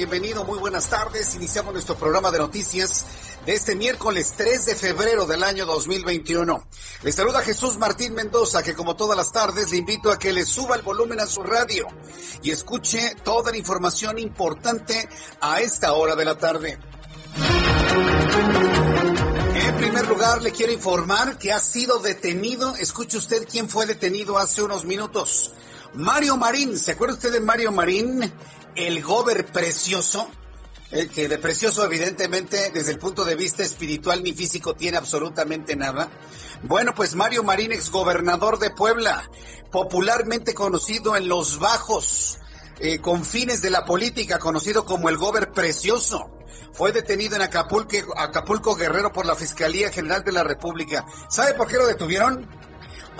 Bienvenido. Muy buenas tardes. Iniciamos nuestro programa de noticias de este miércoles 3 de febrero del año 2021. Le saluda Jesús Martín Mendoza, que como todas las tardes le invito a que le suba el volumen a su radio y escuche toda la información importante a esta hora de la tarde. En primer lugar, le quiero informar que ha sido detenido. Escuche usted quién fue detenido hace unos minutos. Mario Marín, ¿se acuerda usted de Mario Marín? El gober precioso, el que de precioso evidentemente desde el punto de vista espiritual ni físico tiene absolutamente nada. Bueno, pues Mario Marín, exgobernador de Puebla, popularmente conocido en los bajos eh, confines de la política, conocido como el gober precioso fue detenido en Acapulco, Acapulco Guerrero por la Fiscalía General de la República. ¿Sabe por qué lo detuvieron?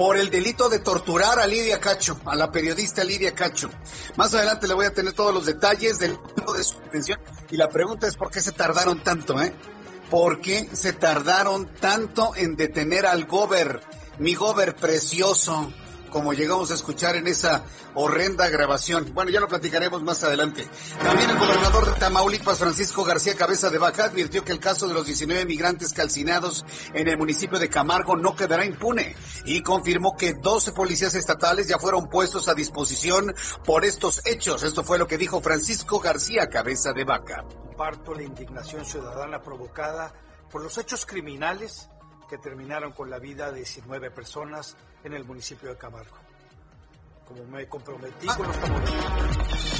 Por el delito de torturar a Lidia Cacho, a la periodista Lidia Cacho. Más adelante le voy a tener todos los detalles del de su detención y la pregunta es por qué se tardaron tanto, ¿eh? ¿Por qué se tardaron tanto en detener al Gober, mi Gober precioso? Como llegamos a escuchar en esa horrenda grabación. Bueno, ya lo platicaremos más adelante. También el gobernador de Tamaulipas, Francisco García Cabeza de Vaca, advirtió que el caso de los 19 migrantes calcinados en el municipio de Camargo no quedará impune y confirmó que 12 policías estatales ya fueron puestos a disposición por estos hechos. Esto fue lo que dijo Francisco García Cabeza de Vaca. Comparto la indignación ciudadana provocada por los hechos criminales que terminaron con la vida de 19 personas en el municipio de Camargo. Como me comprometí con los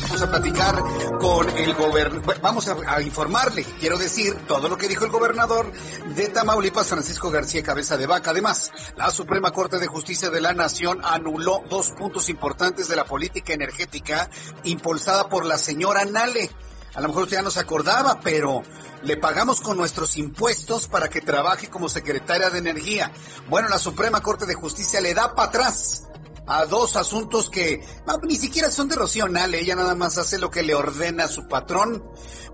Vamos a platicar con el gobernador, vamos a, informarle, quiero decir, todo lo que dijo el gobernador de Tamaulipas, Francisco García Cabeza de Vaca. Además, la Suprema Corte de Justicia de la Nación anuló dos puntos importantes de la política energética impulsada por la señora Nale. A lo mejor usted ya no se acordaba, pero le pagamos con nuestros impuestos para que trabaje como secretaria de Energía. Bueno, la Suprema Corte de Justicia le da para atrás a dos asuntos que ni siquiera son de Rocío ella nada más hace lo que le ordena a su patrón.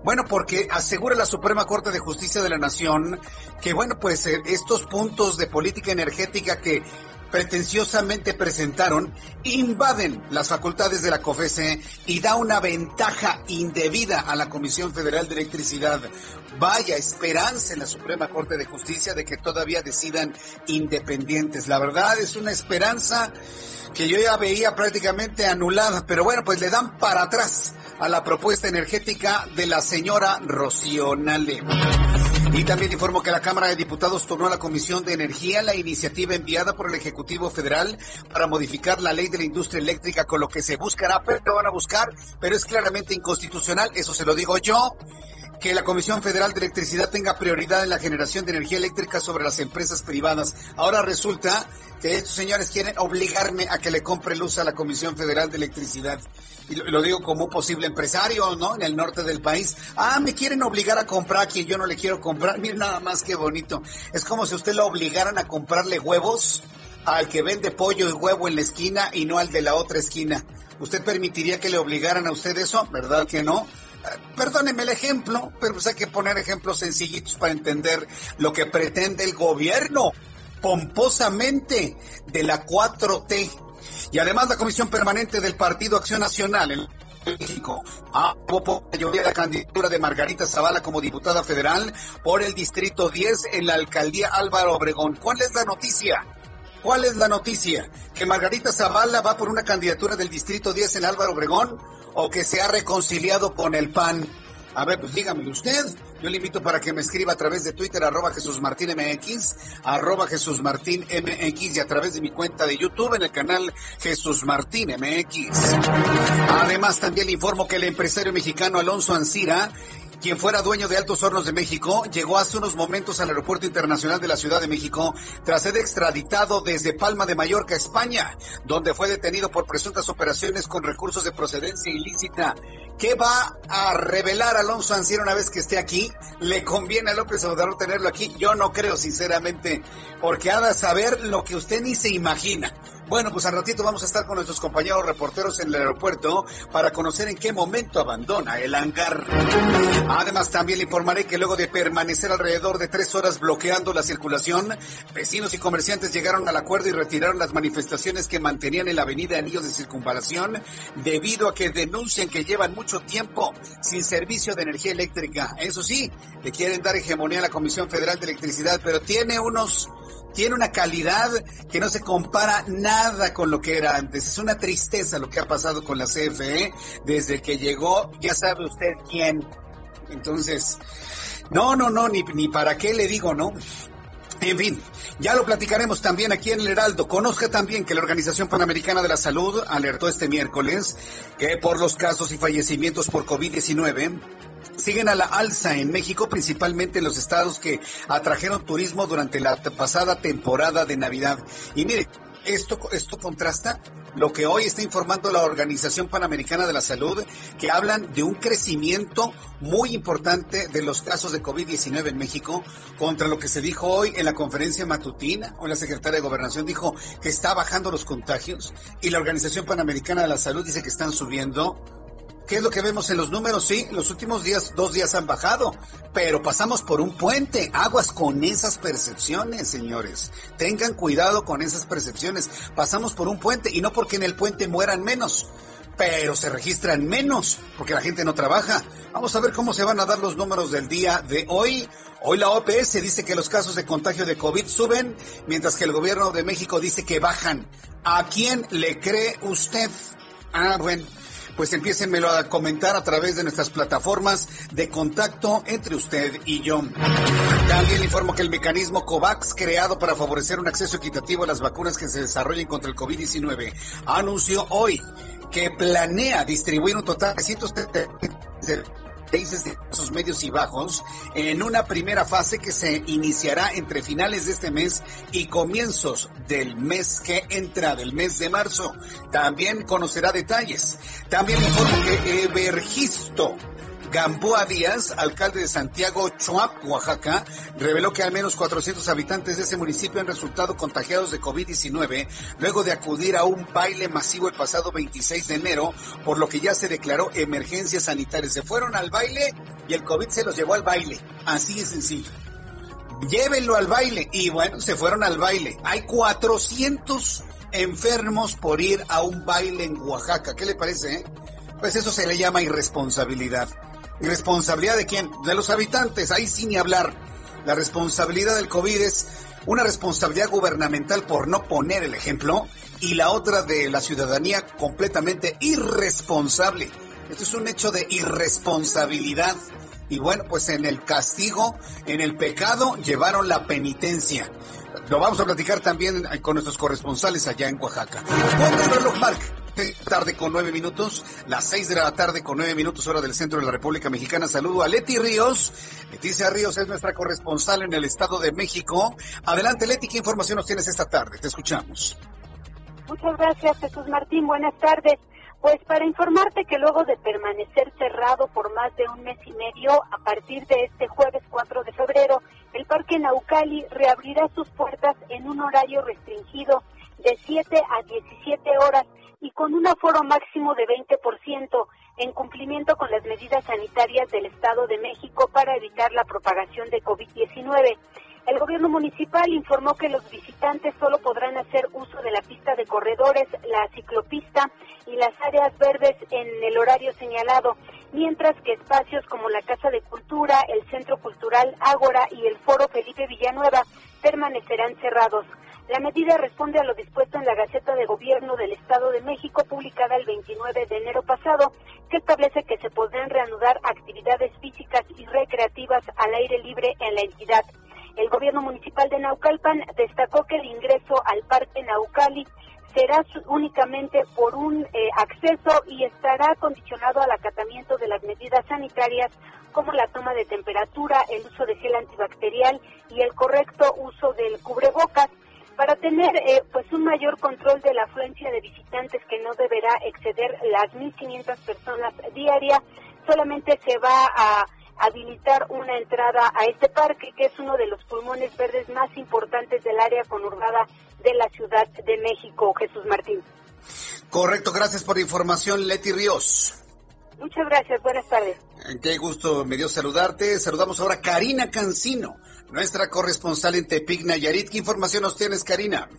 Bueno, porque asegura la Suprema Corte de Justicia de la Nación que, bueno, pues eh, estos puntos de política energética que pretenciosamente presentaron invaden las facultades de la COFESE y da una ventaja indebida a la Comisión Federal de Electricidad. Vaya esperanza en la Suprema Corte de Justicia de que todavía decidan independientes. La verdad es una esperanza que yo ya veía prácticamente anulada, pero bueno, pues le dan para atrás a la propuesta energética de la señora Rocío. Y también informo que la Cámara de Diputados tornó a la Comisión de Energía la iniciativa enviada por el Ejecutivo Federal para modificar la ley de la industria eléctrica, con lo que se buscará, pero lo van a buscar, pero es claramente inconstitucional, eso se lo digo yo que la Comisión Federal de Electricidad tenga prioridad en la generación de energía eléctrica sobre las empresas privadas. Ahora resulta que estos señores quieren obligarme a que le compre luz a la Comisión Federal de Electricidad. Y lo, digo como un posible empresario, ¿no? En el norte del país. Ah, me quieren obligar a comprar a quien yo no le quiero comprar. Miren nada más que bonito. Es como si usted lo obligaran a comprarle huevos al que vende pollo y huevo en la esquina y no al de la otra esquina. ¿Usted permitiría que le obligaran a usted eso? ¿Verdad que no? perdóneme el ejemplo, pero pues hay que poner ejemplos sencillitos para entender lo que pretende el gobierno pomposamente de la 4T. Y además la Comisión Permanente del Partido Acción Nacional en México aprobó la candidatura de Margarita Zavala como diputada federal por el Distrito 10 en la alcaldía Álvaro Obregón. ¿Cuál es la noticia? ¿Cuál es la noticia? ¿Que Margarita Zavala va por una candidatura del Distrito 10 en Álvaro Obregón o que se ha reconciliado con el PAN? A ver, pues dígame usted. Yo le invito para que me escriba a través de Twitter, arroba Jesús Martín MX, arroba Jesús Martín MX y a través de mi cuenta de YouTube en el canal Jesús Martín MX. Además, también le informo que el empresario mexicano Alonso Ancira quien fuera dueño de Altos Hornos de México, llegó hace unos momentos al Aeropuerto Internacional de la Ciudad de México tras ser extraditado desde Palma de Mallorca, España, donde fue detenido por presuntas operaciones con recursos de procedencia ilícita. ¿Qué va a revelar Alonso Anciero una vez que esté aquí? ¿Le conviene a López Obrador tenerlo aquí? Yo no creo, sinceramente, porque ha de saber lo que usted ni se imagina. Bueno, pues al ratito vamos a estar con nuestros compañeros reporteros en el aeropuerto para conocer en qué momento abandona el hangar. Además, también le informaré que luego de permanecer alrededor de tres horas bloqueando la circulación, vecinos y comerciantes llegaron al acuerdo y retiraron las manifestaciones que mantenían en la avenida Anillos de Circunvalación debido a que denuncian que llevan mucho tiempo sin servicio de energía eléctrica. Eso sí, le quieren dar hegemonía a la Comisión Federal de Electricidad, pero tiene unos tiene una calidad que no se compara nada con lo que era antes. Es una tristeza lo que ha pasado con la CFE desde que llegó, ya sabe usted quién. Entonces, no, no, no, ni, para qué le digo, ¿no? En fin, ya lo platicaremos también aquí en el Heraldo. Conozca también que la Organización Panamericana de la Salud alertó este miércoles que por los casos y fallecimientos por COVID-19 siguen a la alza en México, principalmente en los estados que atrajeron turismo durante la pasada temporada de Navidad. Y mire, esto, esto contrasta lo que hoy está informando la Organización Panamericana de la Salud, que hablan de un crecimiento muy importante de los casos de COVID-19 en México contra lo que se dijo hoy en la conferencia matutina. Hoy la secretaria de Gobernación dijo que está bajando los contagios y la Organización Panamericana de la Salud dice que están subiendo ¿Qué es lo que vemos en los números? Sí, los últimos días, dos días han bajado, pero pasamos por un puente. Aguas con esas percepciones, señores. Tengan cuidado con esas percepciones. Pasamos por un puente y no porque en el puente mueran menos, pero se registran menos porque la gente no trabaja. Vamos a ver cómo se van a dar los números del día de hoy. Hoy la OPS dice que los casos de contagio de COVID suben, mientras que el gobierno de México dice que bajan. ¿A quién le cree usted? Ah, bueno pues empiécenmelo a comentar a través de nuestras plataformas de contacto entre usted y yo. También le informo que el mecanismo COVAX, creado para favorecer un acceso equitativo a las vacunas que se desarrollen contra el COVID-19, anunció hoy que planea distribuir un total de 170 países de medios y bajos en una primera fase que se iniciará entre finales de este mes y comienzos del mes que entra, del mes de marzo. También conocerá detalles. También informo que Evergisto Gamboa Díaz, alcalde de Santiago Chuap, Oaxaca, reveló que al menos 400 habitantes de ese municipio han resultado contagiados de COVID-19 luego de acudir a un baile masivo el pasado 26 de enero, por lo que ya se declaró emergencia sanitaria. Se fueron al baile y el COVID se los llevó al baile. Así de sencillo. Llévenlo al baile. Y bueno, se fueron al baile. Hay 400 enfermos por ir a un baile en Oaxaca. ¿Qué le parece? Eh? Pues eso se le llama irresponsabilidad. ¿Responsabilidad de quién? De los habitantes, ahí sin ni hablar. La responsabilidad del COVID es una responsabilidad gubernamental por no poner el ejemplo y la otra de la ciudadanía completamente irresponsable. Esto es un hecho de irresponsabilidad. Y bueno, pues en el castigo, en el pecado, llevaron la penitencia. Lo vamos a platicar también con nuestros corresponsales allá en Oaxaca. el reloj, Mark tarde con nueve minutos, las seis de la tarde con nueve minutos hora del centro de la República Mexicana. Saludo a Leti Ríos. Leticia Ríos es nuestra corresponsal en el Estado de México. Adelante Leti, ¿qué información nos tienes esta tarde? Te escuchamos. Muchas gracias Jesús Martín, buenas tardes. Pues para informarte que luego de permanecer cerrado por más de un mes y medio, a partir de este jueves 4 de febrero, Parque Naucali reabrirá sus puertas en un horario restringido de 7 a 17 horas y con un aforo máximo de 20% en cumplimiento con las medidas sanitarias del Estado de México para evitar la propagación de COVID-19. El gobierno municipal informó que los visitantes solo podrán hacer uso de la pista de corredores, la ciclopista y las áreas verdes en el horario señalado, mientras que espacios como la Casa de Cultura, el Centro Cultural Ágora y el Foro Felipe Villanueva permanecerán cerrados. La medida responde a lo dispuesto en la Gaceta de Gobierno del Estado de México, publicada el 29 de enero pasado, que establece que se podrán reanudar actividades físicas y recreativas al aire libre en la entidad. El gobierno municipal de Naucalpan destacó que el ingreso al Parque Naucali será únicamente por un eh, acceso y estará condicionado al acatamiento de las medidas sanitarias como la toma de temperatura, el uso de gel antibacterial y el correcto uso del cubrebocas. Para tener eh, pues un mayor control de la afluencia de visitantes que no deberá exceder las 1.500 personas diarias, solamente se va a habilitar una entrada a este parque, que es uno de los pulmones verdes más importantes del área conurbada de la Ciudad de México, Jesús Martín. Correcto, gracias por la información, Leti Ríos. Muchas gracias, buenas tardes. Qué gusto me dio saludarte. Saludamos ahora a Karina Cancino, nuestra corresponsal en Tepic, Nayarit. ¿Qué información nos tienes, Karina?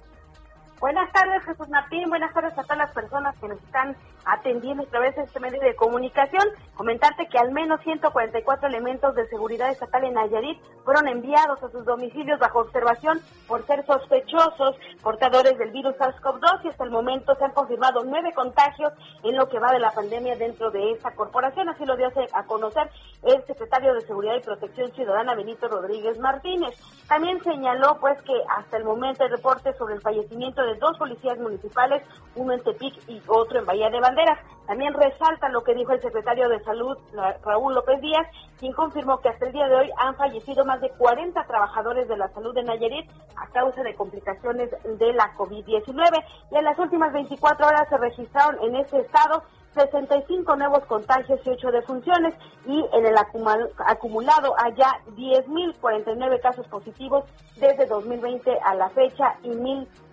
Buenas tardes, Jesús Martín. Buenas tardes a todas las personas que nos están atendiendo a través de este medio de comunicación. Comentarte que al menos 144 elementos de seguridad estatal en Nayarit fueron enviados a sus domicilios bajo observación por ser sospechosos portadores del virus SARS-CoV-2 y hasta el momento se han confirmado nueve contagios en lo que va de la pandemia dentro de esta corporación. Así lo dio a conocer el secretario de Seguridad y Protección Ciudadana Benito Rodríguez Martínez. También señaló pues que hasta el momento el reporte sobre el fallecimiento de dos policías municipales, uno en Tepic y otro en Bahía de Banderas. También resalta lo que dijo el secretario de Salud, Raúl López Díaz, quien confirmó que hasta el día de hoy han fallecido más de 40 trabajadores de la salud de Nayarit a causa de complicaciones de la COVID-19. Y en las últimas 24 horas se registraron en ese estado 65 nuevos contagios y 8 defunciones y en el acumulado allá 10.049 casos positivos desde 2020 a la fecha y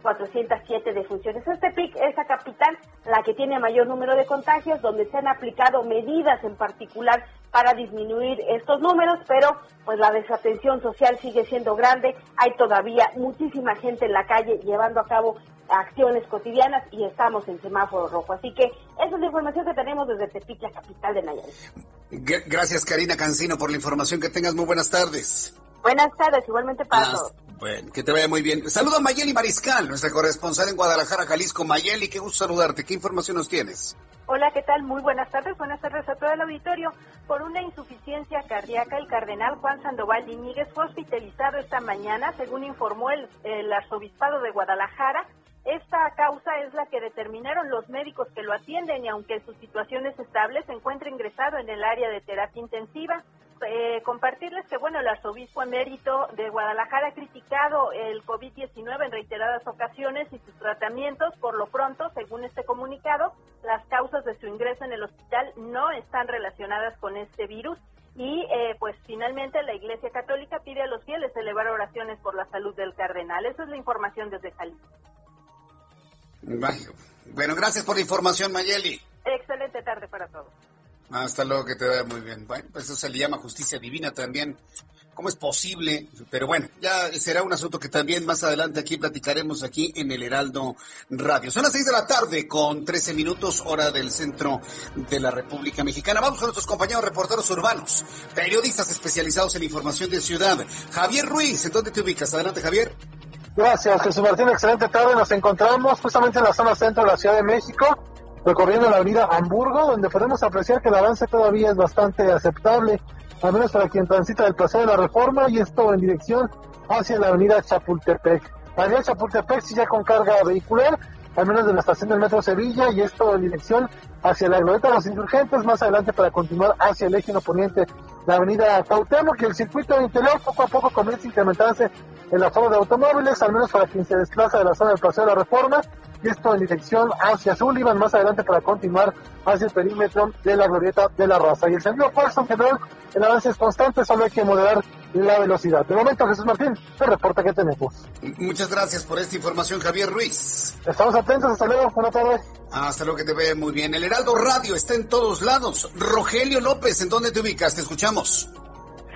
1.407 defunciones. Este PIC es la capital la que tiene mayor número de contagios, donde se han aplicado medidas en particular para disminuir estos números, pero pues la desatención social sigue siendo grande, hay todavía muchísima gente en la calle llevando a cabo acciones cotidianas y estamos en semáforo rojo. Así que esa es la información que tenemos desde Tepic, capital de Nayarit. Gracias Karina Cancino por la información, que tengas muy buenas tardes. Buenas tardes, igualmente para todos. Bueno, que te vaya muy bien. Saludo a Mayeli Mariscal, nuestra corresponsal en Guadalajara, Jalisco. Mayeli, qué gusto saludarte. ¿Qué información nos tienes? Hola, ¿qué tal? Muy buenas tardes. Buenas tardes a todo el auditorio. Por una insuficiencia cardíaca, el cardenal Juan Sandoval Iñiguez fue hospitalizado esta mañana, según informó el, el arzobispado de Guadalajara. Esta causa es la que determinaron los médicos que lo atienden y aunque su situación es estable, se encuentra ingresado en el área de terapia intensiva. Eh, compartirles que, bueno, el arzobispo emérito de Guadalajara ha criticado el COVID-19 en reiteradas ocasiones y sus tratamientos. Por lo pronto, según este comunicado, las causas de su ingreso en el hospital no están relacionadas con este virus. Y eh, pues finalmente la Iglesia Católica pide a los fieles elevar oraciones por la salud del cardenal. Esa es la información desde Jalisco. Bueno, gracias por la información, Mayeli. Excelente tarde para todos. Hasta luego, que te vaya muy bien. Bueno, pues eso se le llama justicia divina también. ¿Cómo es posible? Pero bueno, ya será un asunto que también más adelante aquí platicaremos aquí en el Heraldo Radio. Son las seis de la tarde con 13 minutos hora del centro de la República Mexicana. Vamos con nuestros compañeros reporteros urbanos, periodistas especializados en información de ciudad. Javier Ruiz, ¿en dónde te ubicas? Adelante, Javier. Gracias, Jesús Martín. Excelente tarde. Nos encontramos justamente en la zona centro de la Ciudad de México, recorriendo la avenida Hamburgo, donde podemos apreciar que el avance todavía es bastante aceptable, al menos para quien transita del Paseo de la Reforma, y esto en dirección hacia la avenida Chapultepec. La avenida Chapultepec sí ya con carga vehicular, al menos de la estación del Metro Sevilla, y esto en dirección hacia la glorieta de los insurgentes, más adelante para continuar hacia el eje poniente, la avenida Cuauhtémoc, que el circuito interior poco a poco comienza a incrementarse en la zona de automóviles, al menos para quien se desplaza de la zona del Paseo de la Reforma, y esto en dirección hacia Sullivan, más adelante para continuar hacia el perímetro de la glorieta de la raza. Y el sentido opuesto en general, el avance es constante, solo hay que moderar la velocidad. De momento, Jesús Martín, el reporte que tenemos. Muchas gracias por esta información, Javier Ruiz. Estamos atentos, hasta luego, buenas tardes. Hasta luego, que te vea muy bien. El Heraldo Radio está en todos lados. Rogelio López, ¿en dónde te ubicas? Te escuchamos.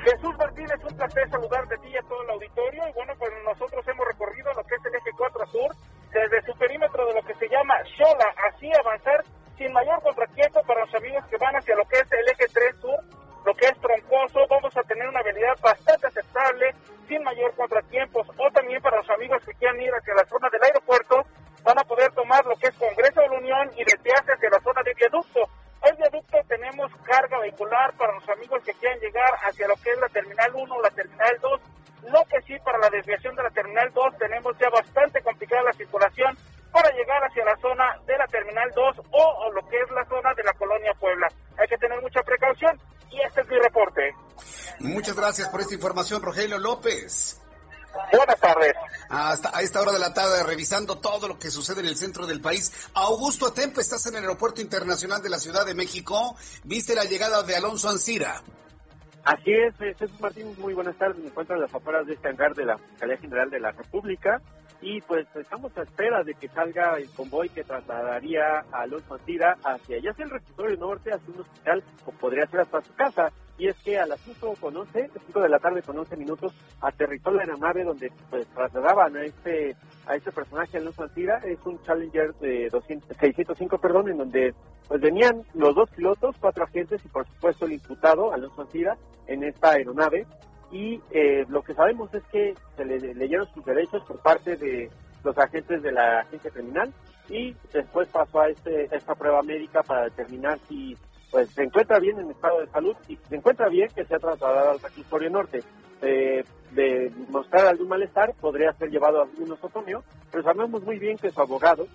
Jesús Martínez, un placer saludar de ti a todo el auditorio. Y bueno, pues nosotros hemos recorrido lo que es el eje 4 sur, desde su perímetro de lo que se llama Xola, así avanzar sin mayor contratiempo para los amigos que van hacia lo que es el eje 3 sur, lo que es troncoso. Vamos a tener una avenida bastante aceptable, sin mayor contratiempos. O también para los amigos que quieran ir hacia la zona del aeropuerto, van a poder tomar lo que es Congreso de la Unión y desviarse hacia la zona de viaducto. El viaducto tenemos carga vehicular para los amigos que quieran llegar hacia lo que es la Terminal 1 o la Terminal 2. Lo que sí, para la desviación de la Terminal 2 tenemos ya bastante complicada la circulación para llegar hacia la zona de la Terminal 2 o, o lo que es la zona de la Colonia Puebla. Hay que tener mucha precaución y este es mi reporte. Muchas gracias por esta información, Rogelio López. Buenas tardes. Hasta a esta hora de la tarde, revisando todo lo que sucede en el centro del país. Augusto Atempa, estás en el Aeropuerto Internacional de la Ciudad de México. ¿Viste la llegada de Alonso Ancira? Así es, eh, Jesús Martín, muy buenas tardes. Me encuentro en las afueras de este hangar de la Fiscalía General de la República y pues estamos a espera de que salga el convoy que trasladaría a Alonso Ancira hacia ya sea el reclusorio norte, hacia un hospital o podría ser hasta su casa. Y es que a las 5 con 11, 5 de la tarde con 11 minutos, aterrizó la aeronave donde pues trasladaban a este a este personaje Alonso Ancira. Es un Challenger de 200, 605, perdón, en donde pues venían los dos pilotos, cuatro agentes y por supuesto el imputado Alonso Ancira en esta aeronave y eh, lo que sabemos es que se le leyeron sus derechos por parte de los agentes de la agencia criminal y después pasó a este, esta prueba médica para determinar si pues se encuentra bien en estado de salud y se encuentra bien que sea trasladado al reclusorio norte. Eh, de mostrar algún malestar podría ser llevado a algún nosocomio, pero sabemos muy bien que su abogado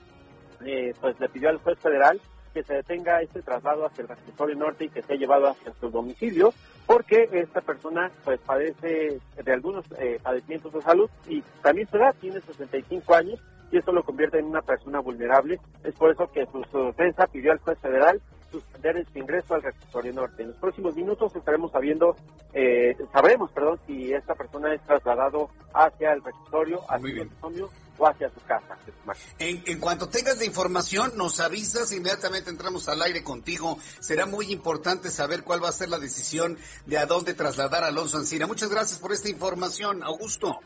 eh, pues le pidió al juez federal que se detenga este traslado hacia el reclusorio norte y que sea llevado hacia su domicilio porque esta persona pues padece de algunos eh, padecimientos de salud y también su edad tiene 65 años y esto lo convierte en una persona vulnerable. Es por eso que su, defensa pidió al juez federal suspender su ingreso al reclusorio norte. En los próximos minutos estaremos sabiendo, eh, sabremos, perdón, si esta persona es trasladado hacia el reclusorio, hacia el reclusorio o hacia su casa. En, en, cuanto tengas la información, nos avisas, inmediatamente entramos al aire contigo. Será muy importante saber cuál va a ser la decisión de a dónde trasladar a Alonso Ancina. Muchas gracias por esta información, Augusto.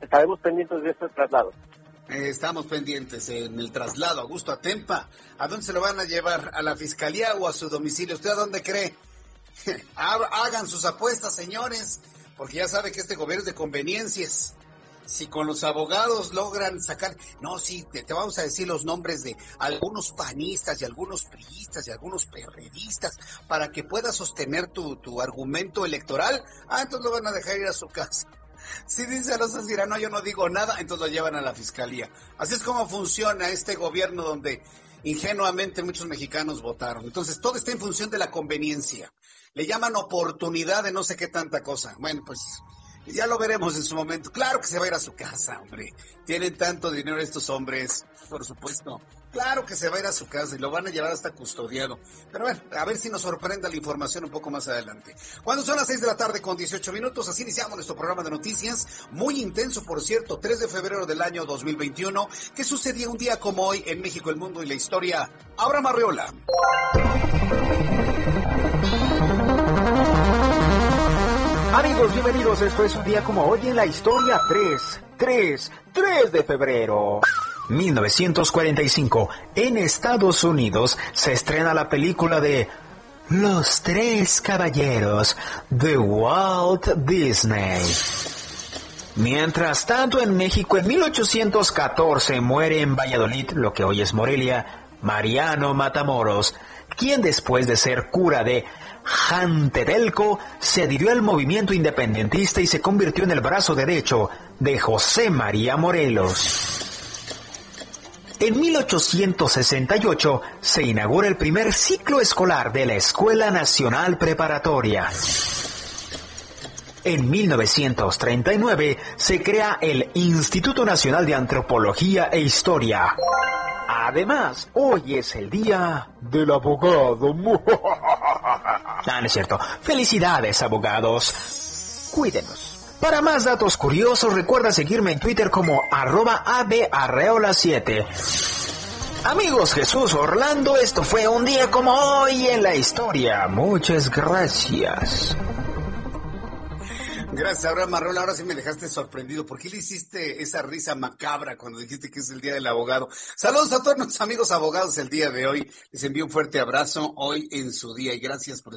Estaremos pendientes de este traslado. Eh, estamos pendientes en el traslado, Augusto Atempa. ¿A dónde se lo van a llevar? ¿A la fiscalía o a su domicilio? ¿Usted a dónde cree? Hagan sus apuestas, señores, porque ya sabe que este gobierno es de conveniencias. Si con los abogados logran sacar, no, sí, te, vamos a decir los nombres de algunos panistas y algunos priistas y algunos perredistas para que puedas sostener tu, tu argumento electoral, ah, entonces lo van a dejar ir a su casa. Si dice Alonso Ancira, no, yo no digo nada, entonces lo llevan a la fiscalía. Así es como funciona este gobierno donde ingenuamente muchos mexicanos votaron. Entonces todo está en función de la conveniencia. Le llaman oportunidad de no sé qué tanta cosa. Bueno, pues ya lo veremos en su momento. Claro que se va a ir a su casa, hombre. Tienen tanto dinero estos hombres, por supuesto. Claro que se va a ir a su casa y lo van a llevar hasta custodiado. Pero bueno, a ver si nos sorprende la información un poco más adelante. Cuando son las 6 de la tarde con 18 minutos, así iniciamos nuestro programa de noticias. Muy intenso, por cierto, 3 de febrero del año 2021. ¿Qué sucedía un día como hoy en México, el mundo y la historia? Abra Marriola. Amigos, bienvenidos. Esto es un día como hoy en la historia 3, 3, 3 de febrero. 1945, en Estados Unidos se estrena la película de Los Tres Caballeros de Walt Disney. Mientras tanto, en México, en 1814 muere en Valladolid, lo que hoy es Morelia, Mariano Matamoros, quien después de ser cura de Jantetelco se adhirió al movimiento independentista y se convirtió en el brazo derecho de José María Morelos. En 1868 se inaugura el primer ciclo escolar de la Escuela Nacional Preparatoria. En 1939 se crea el Instituto Nacional de Antropología e Historia. Además, hoy es el día del abogado. Ah, no es cierto. Felicidades, abogados. Cuídenos. Para más datos curiosos, recuerda seguirme en Twitter como arroba abarreola7. Amigos Jesús Orlando, esto fue un día como hoy en la historia. Muchas gracias. Gracias, Abraham Marrón. Ahora sí me dejaste sorprendido. ¿Por qué le hiciste esa risa macabra cuando dijiste que es el Día del Abogado? Saludos a todos nuestros amigos abogados el día de hoy. Les envío un fuerte abrazo hoy en su día y gracias por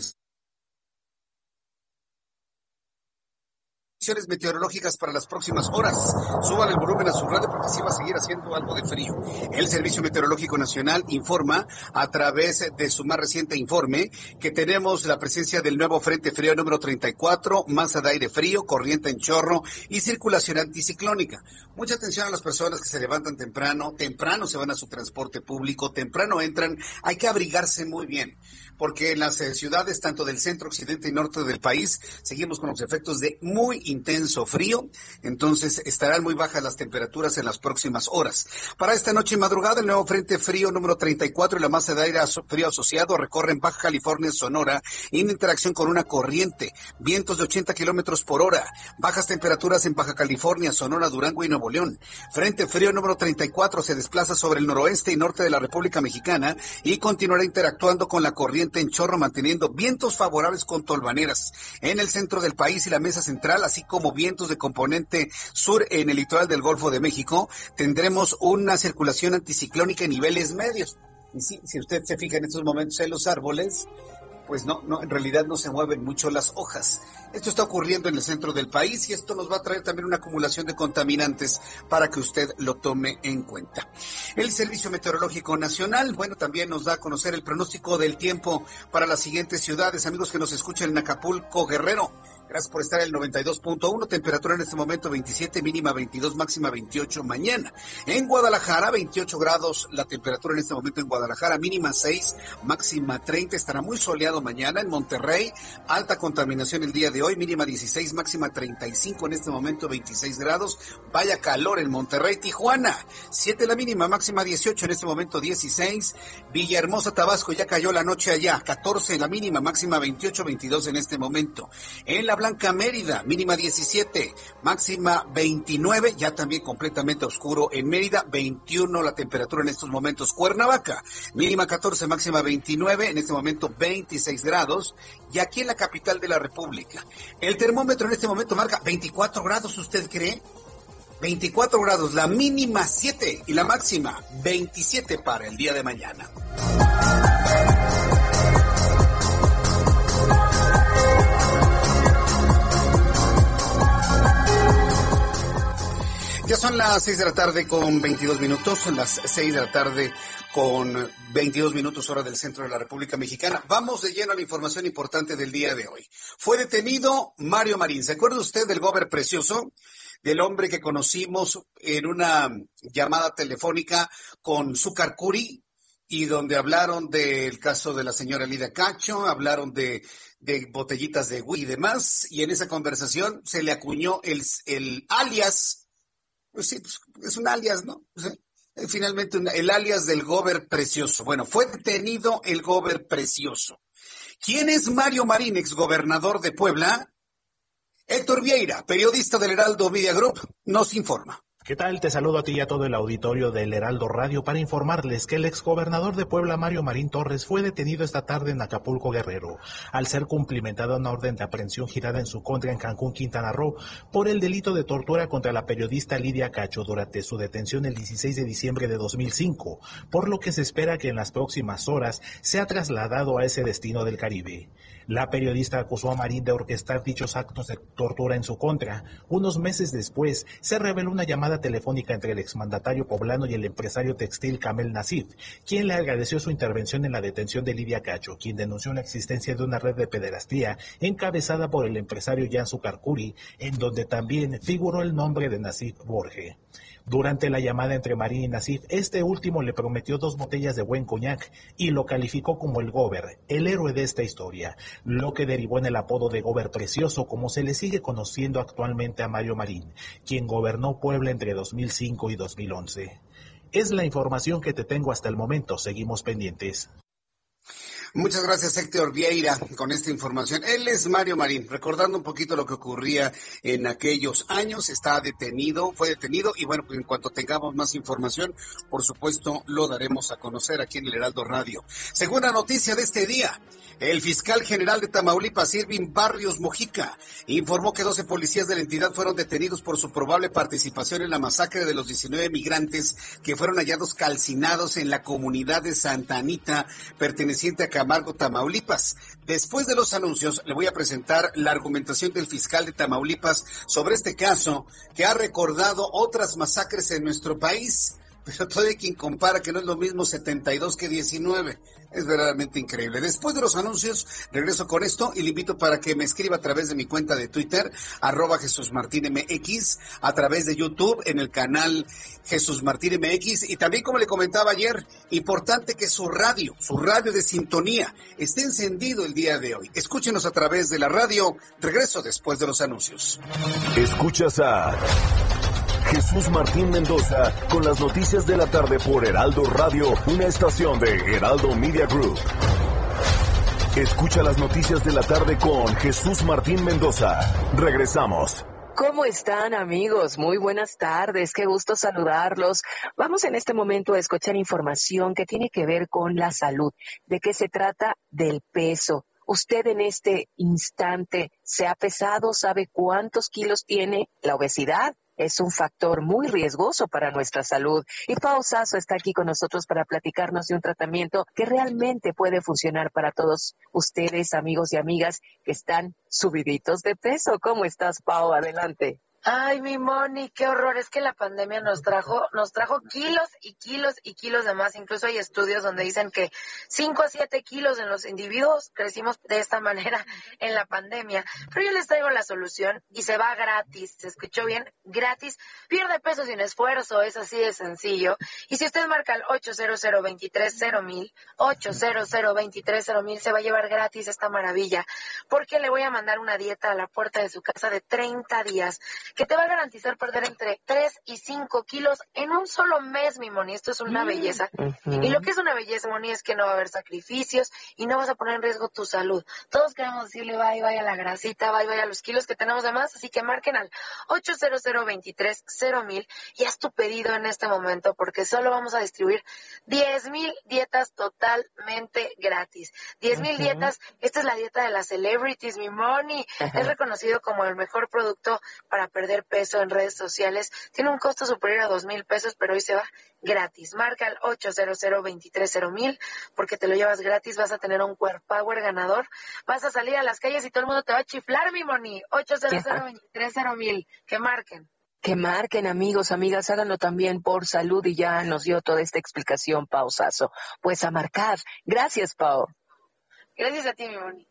eso. meteorológicas para las próximas horas. Suban el volumen a su radio porque sí va a seguir haciendo algo de frío. El Servicio Meteorológico Nacional informa a través de su más reciente informe que tenemos la presencia del nuevo Frente Frío número 34, masa de aire frío, corriente en chorro y circulación anticiclónica. Mucha atención a las personas que se levantan temprano, temprano se van a su transporte público, temprano entran, hay que abrigarse muy bien porque en las eh, ciudades tanto del centro, occidente y norte del país seguimos con los efectos de muy intenso frío, entonces estarán muy bajas las temperaturas en las próximas horas. Para esta noche y madrugada, el nuevo Frente Frío número 34 y la masa de aire frío asociado recorren Baja California, Sonora, en interacción con una corriente, vientos de 80 kilómetros por hora, bajas temperaturas en Baja California, Sonora, Durango y Nuevo León. Frente Frío número 34 se desplaza sobre el noroeste y norte de la República Mexicana y continuará interactuando con la corriente en chorro, manteniendo vientos favorables con tolvaneras en el centro del país y la mesa central, así como vientos de componente sur en el litoral del Golfo de México. Tendremos una circulación anticiclónica en niveles medios. Y si, usted se fija en estos momentos en los árboles, pues no, no, en realidad no se mueven mucho las hojas. Esto está ocurriendo en el centro del país y esto nos va a traer también una acumulación de contaminantes para que usted lo tome en cuenta. El Servicio Meteorológico Nacional, bueno, también nos da a conocer el pronóstico del tiempo para las siguientes ciudades. Amigos que nos escuchan en Acapulco, Guerrero, Gracias por estar en el 92.1. Temperatura en este momento 27, mínima 22, máxima 28 mañana. En Guadalajara, 28 grados la temperatura en este momento en Guadalajara, mínima 6, máxima 30. Estará muy soleado mañana. En Monterrey, alta contaminación el día de hoy, mínima 16, máxima 35. En este momento 26 grados. Vaya calor en Monterrey. Tijuana, 7 la mínima, máxima 18. En este momento 16. Villahermosa, Tabasco, ya cayó la noche allá. 14 la mínima, máxima 28, 22 en este momento. En la Blanca Mérida, mínima 17, máxima 29, ya también completamente oscuro en Mérida, 21 la temperatura en estos momentos. Cuernavaca, mínima 14, máxima 29, en este momento 26 grados. Y aquí en la capital de la República, el termómetro en este momento marca 24 grados, ¿usted cree? 24 grados, la mínima 7 y la máxima 27 para el día de mañana. Son las 6 de la tarde con 22 minutos, son las 6 de la tarde con 22 minutos hora del centro de la República Mexicana. Vamos de lleno a la información importante del día de hoy. Fue detenido Mario Marín. ¿Se acuerda usted del gober precioso? Del hombre que conocimos en una llamada telefónica con Zúcar Curi, y donde hablaron del caso de la señora Lida Cacho, hablaron de, botellitas de whisky y demás, y en esa conversación se le acuñó el alias pues sí, pues es un alias, ¿no? Eh, finalmente el alias del Gober Precioso. Bueno, fue detenido el Gober Precioso. ¿Quién es Mario Marín, exgobernador de Puebla? Héctor Vieira, periodista del Heraldo Media Group, nos informa. ¿Qué tal? Te saludo a ti y a todo el auditorio del Heraldo Radio para informarles que el exgobernador de Puebla, Mario Marín Torres, fue detenido esta tarde en Acapulco Guerrero, al ser cumplimentada una orden de aprehensión girada en su contra en Cancún, Quintana Roo, por el delito de tortura contra la periodista Lidia Cacho durante su detención el 16 de diciembre de 2005, por lo que se espera que en las próximas horas sea trasladado a ese destino del Caribe. La periodista acusó a Marín de orquestar dichos actos de tortura en su contra. Unos meses después, se reveló una llamada telefónica entre el exmandatario poblano y el empresario textil Kamel Nasif, quien le agradeció su intervención en la detención de Lidia Cacho, quien denunció la existencia de una red de pederastía encabezada por el empresario Jan Sukarkuri, en donde también figuró el nombre de Nasif Borge. Durante la llamada entre Marín y Nasif, este último le prometió dos botellas de buen coñac y lo calificó como el Gober, el héroe de esta historia, lo que derivó en el apodo de Gober Precioso, como se le sigue conociendo actualmente a Mario Marín, quien gobernó Puebla entre 2005 y 2011. Es la información que te tengo hasta el momento. Seguimos pendientes. Muchas gracias, Héctor Vieira, con esta información. Él es Mario Marín, recordando un poquito lo que ocurría en aquellos años. Está detenido, fue detenido y bueno, pues en cuanto tengamos más información, por supuesto, lo daremos a conocer aquí en el Heraldo Radio. Segunda noticia de este día. El fiscal general de Tamaulipas, Irving Barrios Mojica, informó que 12 policías de la entidad fueron detenidos por su probable participación en la masacre de los 19 migrantes que fueron hallados calcinados en la comunidad de Santa Anita, perteneciente a Camargo, Tamaulipas. Después de los anuncios, le voy a presentar la argumentación del fiscal de Tamaulipas sobre este caso, que ha recordado otras masacres en nuestro país pero todavía quien compara que no es lo mismo 72 que 19. Es verdaderamente increíble. Después de los anuncios, regreso con esto y le invito para que me escriba a través de mi cuenta de Twitter, arroba Jesús Martín MX, a través de YouTube en el canal Jesús Martín MX y también como le comentaba ayer, importante que su radio, su radio de sintonía, esté encendido el día de hoy. Escúchenos a través de la radio. Regreso después de los anuncios. Escuchas a Jesús Martín Mendoza con las noticias de la tarde por Heraldo Radio, una estación de Heraldo Media Group. Escucha las noticias de la tarde con Jesús Martín Mendoza. Regresamos. ¿Cómo están amigos? Muy buenas tardes, qué gusto saludarlos. Vamos en este momento a escuchar información que tiene que ver con la salud. ¿De qué se trata? Del peso. ¿Usted en este instante se ha pesado? ¿Sabe cuántos kilos tiene? La obesidad es un factor muy riesgoso para nuestra salud. Y Pau Sasso está aquí con nosotros para platicarnos de un tratamiento que realmente puede funcionar para todos ustedes, amigos y amigas que están subiditos de peso. ¿Cómo estás, Pau? Adelante. Ay, mi Moni, qué horror. Es que la pandemia nos trajo, nos trajo kilos y kilos y kilos de más. Incluso hay estudios donde dicen que 5 a 7 kilos en los individuos crecimos de esta manera en la pandemia. Pero yo les traigo la solución y se va gratis. ¿Se escuchó bien? Gratis. Pierde peso sin esfuerzo. Es así de sencillo. Y si usted marca el 800 mil 800 mil se va a llevar gratis esta maravilla. Porque le voy a mandar una dieta a la puerta de su casa de 30 días que te va a garantizar perder entre 3 y 5 kilos en un solo mes, mi Moni. Esto es una mm, belleza. Y lo que es una belleza, Moni, es que no va a haber sacrificios y no vas a poner en riesgo tu salud. Todos queremos decirle bye, vaya a la grasita, bye, vaya a los kilos que tenemos de más, así que marquen al 800 mil y haz tu pedido en este momento porque solo vamos a distribuir 10 mil dietas totalmente gratis. 10 mil dietas, esta es la dieta de las celebrities, mi Moni. Es reconocido como el mejor producto para perder peso en redes sociales. Tiene un costo superior a dos mil pesos, pero hoy se va gratis. Marca al 800 mil porque te lo llevas gratis. Vas a tener un Core Power ganador. Vas a salir a las calles y todo el mundo te va a chiflar, mi moni. 800 mil. Que marquen. Que marquen, amigos, amigas, háganlo también por salud y ya nos dio toda esta explicación, Pausazo. Pues a marcar. Gracias, Pau. Gracias a ti, mi moni.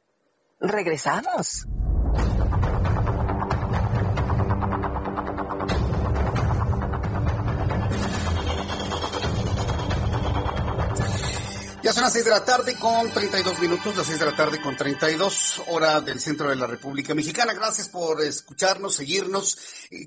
Regresamos. Ya son las 6 de la tarde con 32 minutos, las 6 de la tarde con 32, hora del centro de la República Mexicana. Gracias por escucharnos, seguirnos.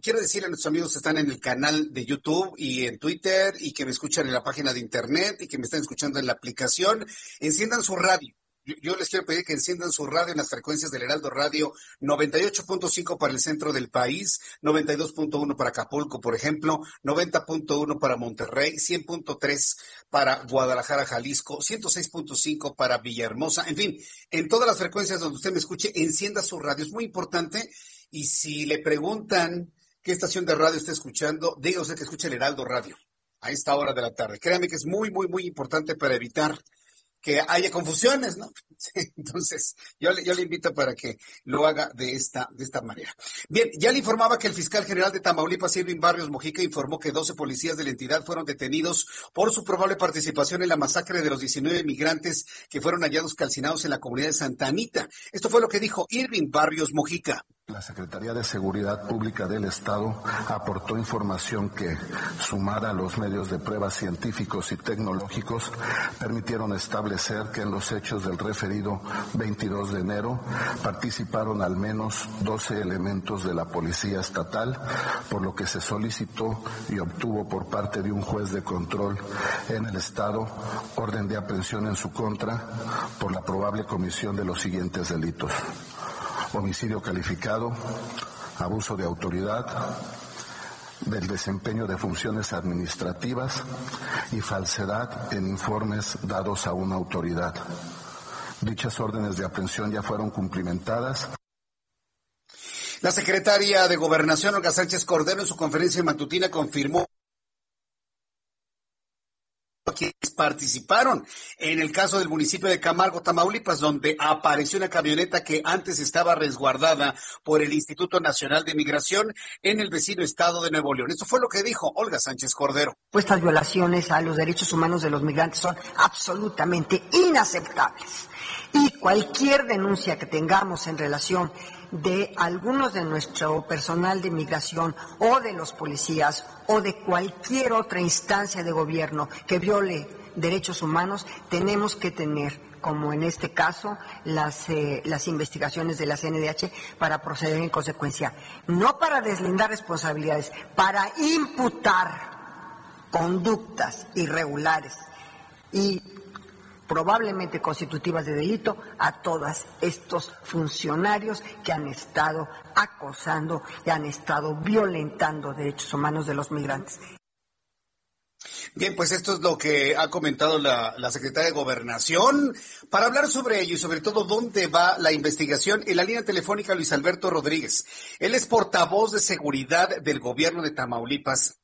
Quiero decirle a nuestros amigos que están en el canal de YouTube y en Twitter y que me escuchan en la página de internet y que me están escuchando en la aplicación, enciendan su radio yo, les quiero pedir que enciendan su radio en las frecuencias del Heraldo Radio 98.5 para el centro del país, 92.1 para Acapulco, por ejemplo, 90.1 para Monterrey, 100.3 para Guadalajara, Jalisco, 106.5 para Villahermosa, en fin, en todas las frecuencias donde usted me escuche, encienda su radio. Es muy importante y si le preguntan qué estación de radio está escuchando, diga usted que escucha el Heraldo Radio a esta hora de la tarde. Créame que es muy, muy, muy importante para evitar que haya confusiones, ¿no? Entonces, yo le, yo le invito para que lo haga de esta, de esta manera. Bien, ya le informaba que el fiscal general de Tamaulipas, Irving Barrios Mojica, informó que 12 policías de la entidad fueron detenidos por su probable participación en la masacre de los 19 migrantes que fueron hallados calcinados en la comunidad de Santa Anita. Esto fue lo que dijo Irving Barrios Mojica. La Secretaría de Seguridad Pública del Estado aportó información que, sumada a los medios de pruebas científicos y tecnológicos, permitieron establecer que en los hechos del referido 22 de enero participaron al menos 12 elementos de la Policía Estatal, por lo que se solicitó y obtuvo por parte de un juez de control en el Estado orden de aprehensión en su contra por la probable comisión de los siguientes delitos homicidio calificado, abuso de autoridad, del desempeño de funciones administrativas y falsedad en informes dados a una autoridad. Dichas órdenes de aprehensión ya fueron cumplimentadas. La secretaria de Gobernación, Olga Sánchez Cordero, en su conferencia matutina confirmó quienes participaron en el caso del municipio de Camargo, Tamaulipas, donde apareció una camioneta que antes estaba resguardada por el Instituto Nacional de Migración en el vecino estado de Nuevo León. Eso fue lo que dijo Olga Sánchez Cordero. Estas violaciones a los derechos humanos de los migrantes son absolutamente inaceptables. Y cualquier denuncia que tengamos en relación de algunos de nuestro personal de migración o de los policías o de cualquier otra instancia de gobierno que viole derechos humanos, tenemos que tener como en este caso, las, eh, las investigaciones de la CNDH para proceder en consecuencia. No para deslindar responsabilidades, para imputar conductas irregulares y probablemente constitutivas de delito a todos estos funcionarios que han estado acosando y han estado violentando derechos humanos de los migrantes. Bien, pues esto es lo que ha comentado la, la, secretaria de Gobernación. Para hablar sobre ello y sobre todo dónde va la investigación, en la línea telefónica Luis Alberto Rodríguez. Él es portavoz de seguridad del gobierno de Tamaulipas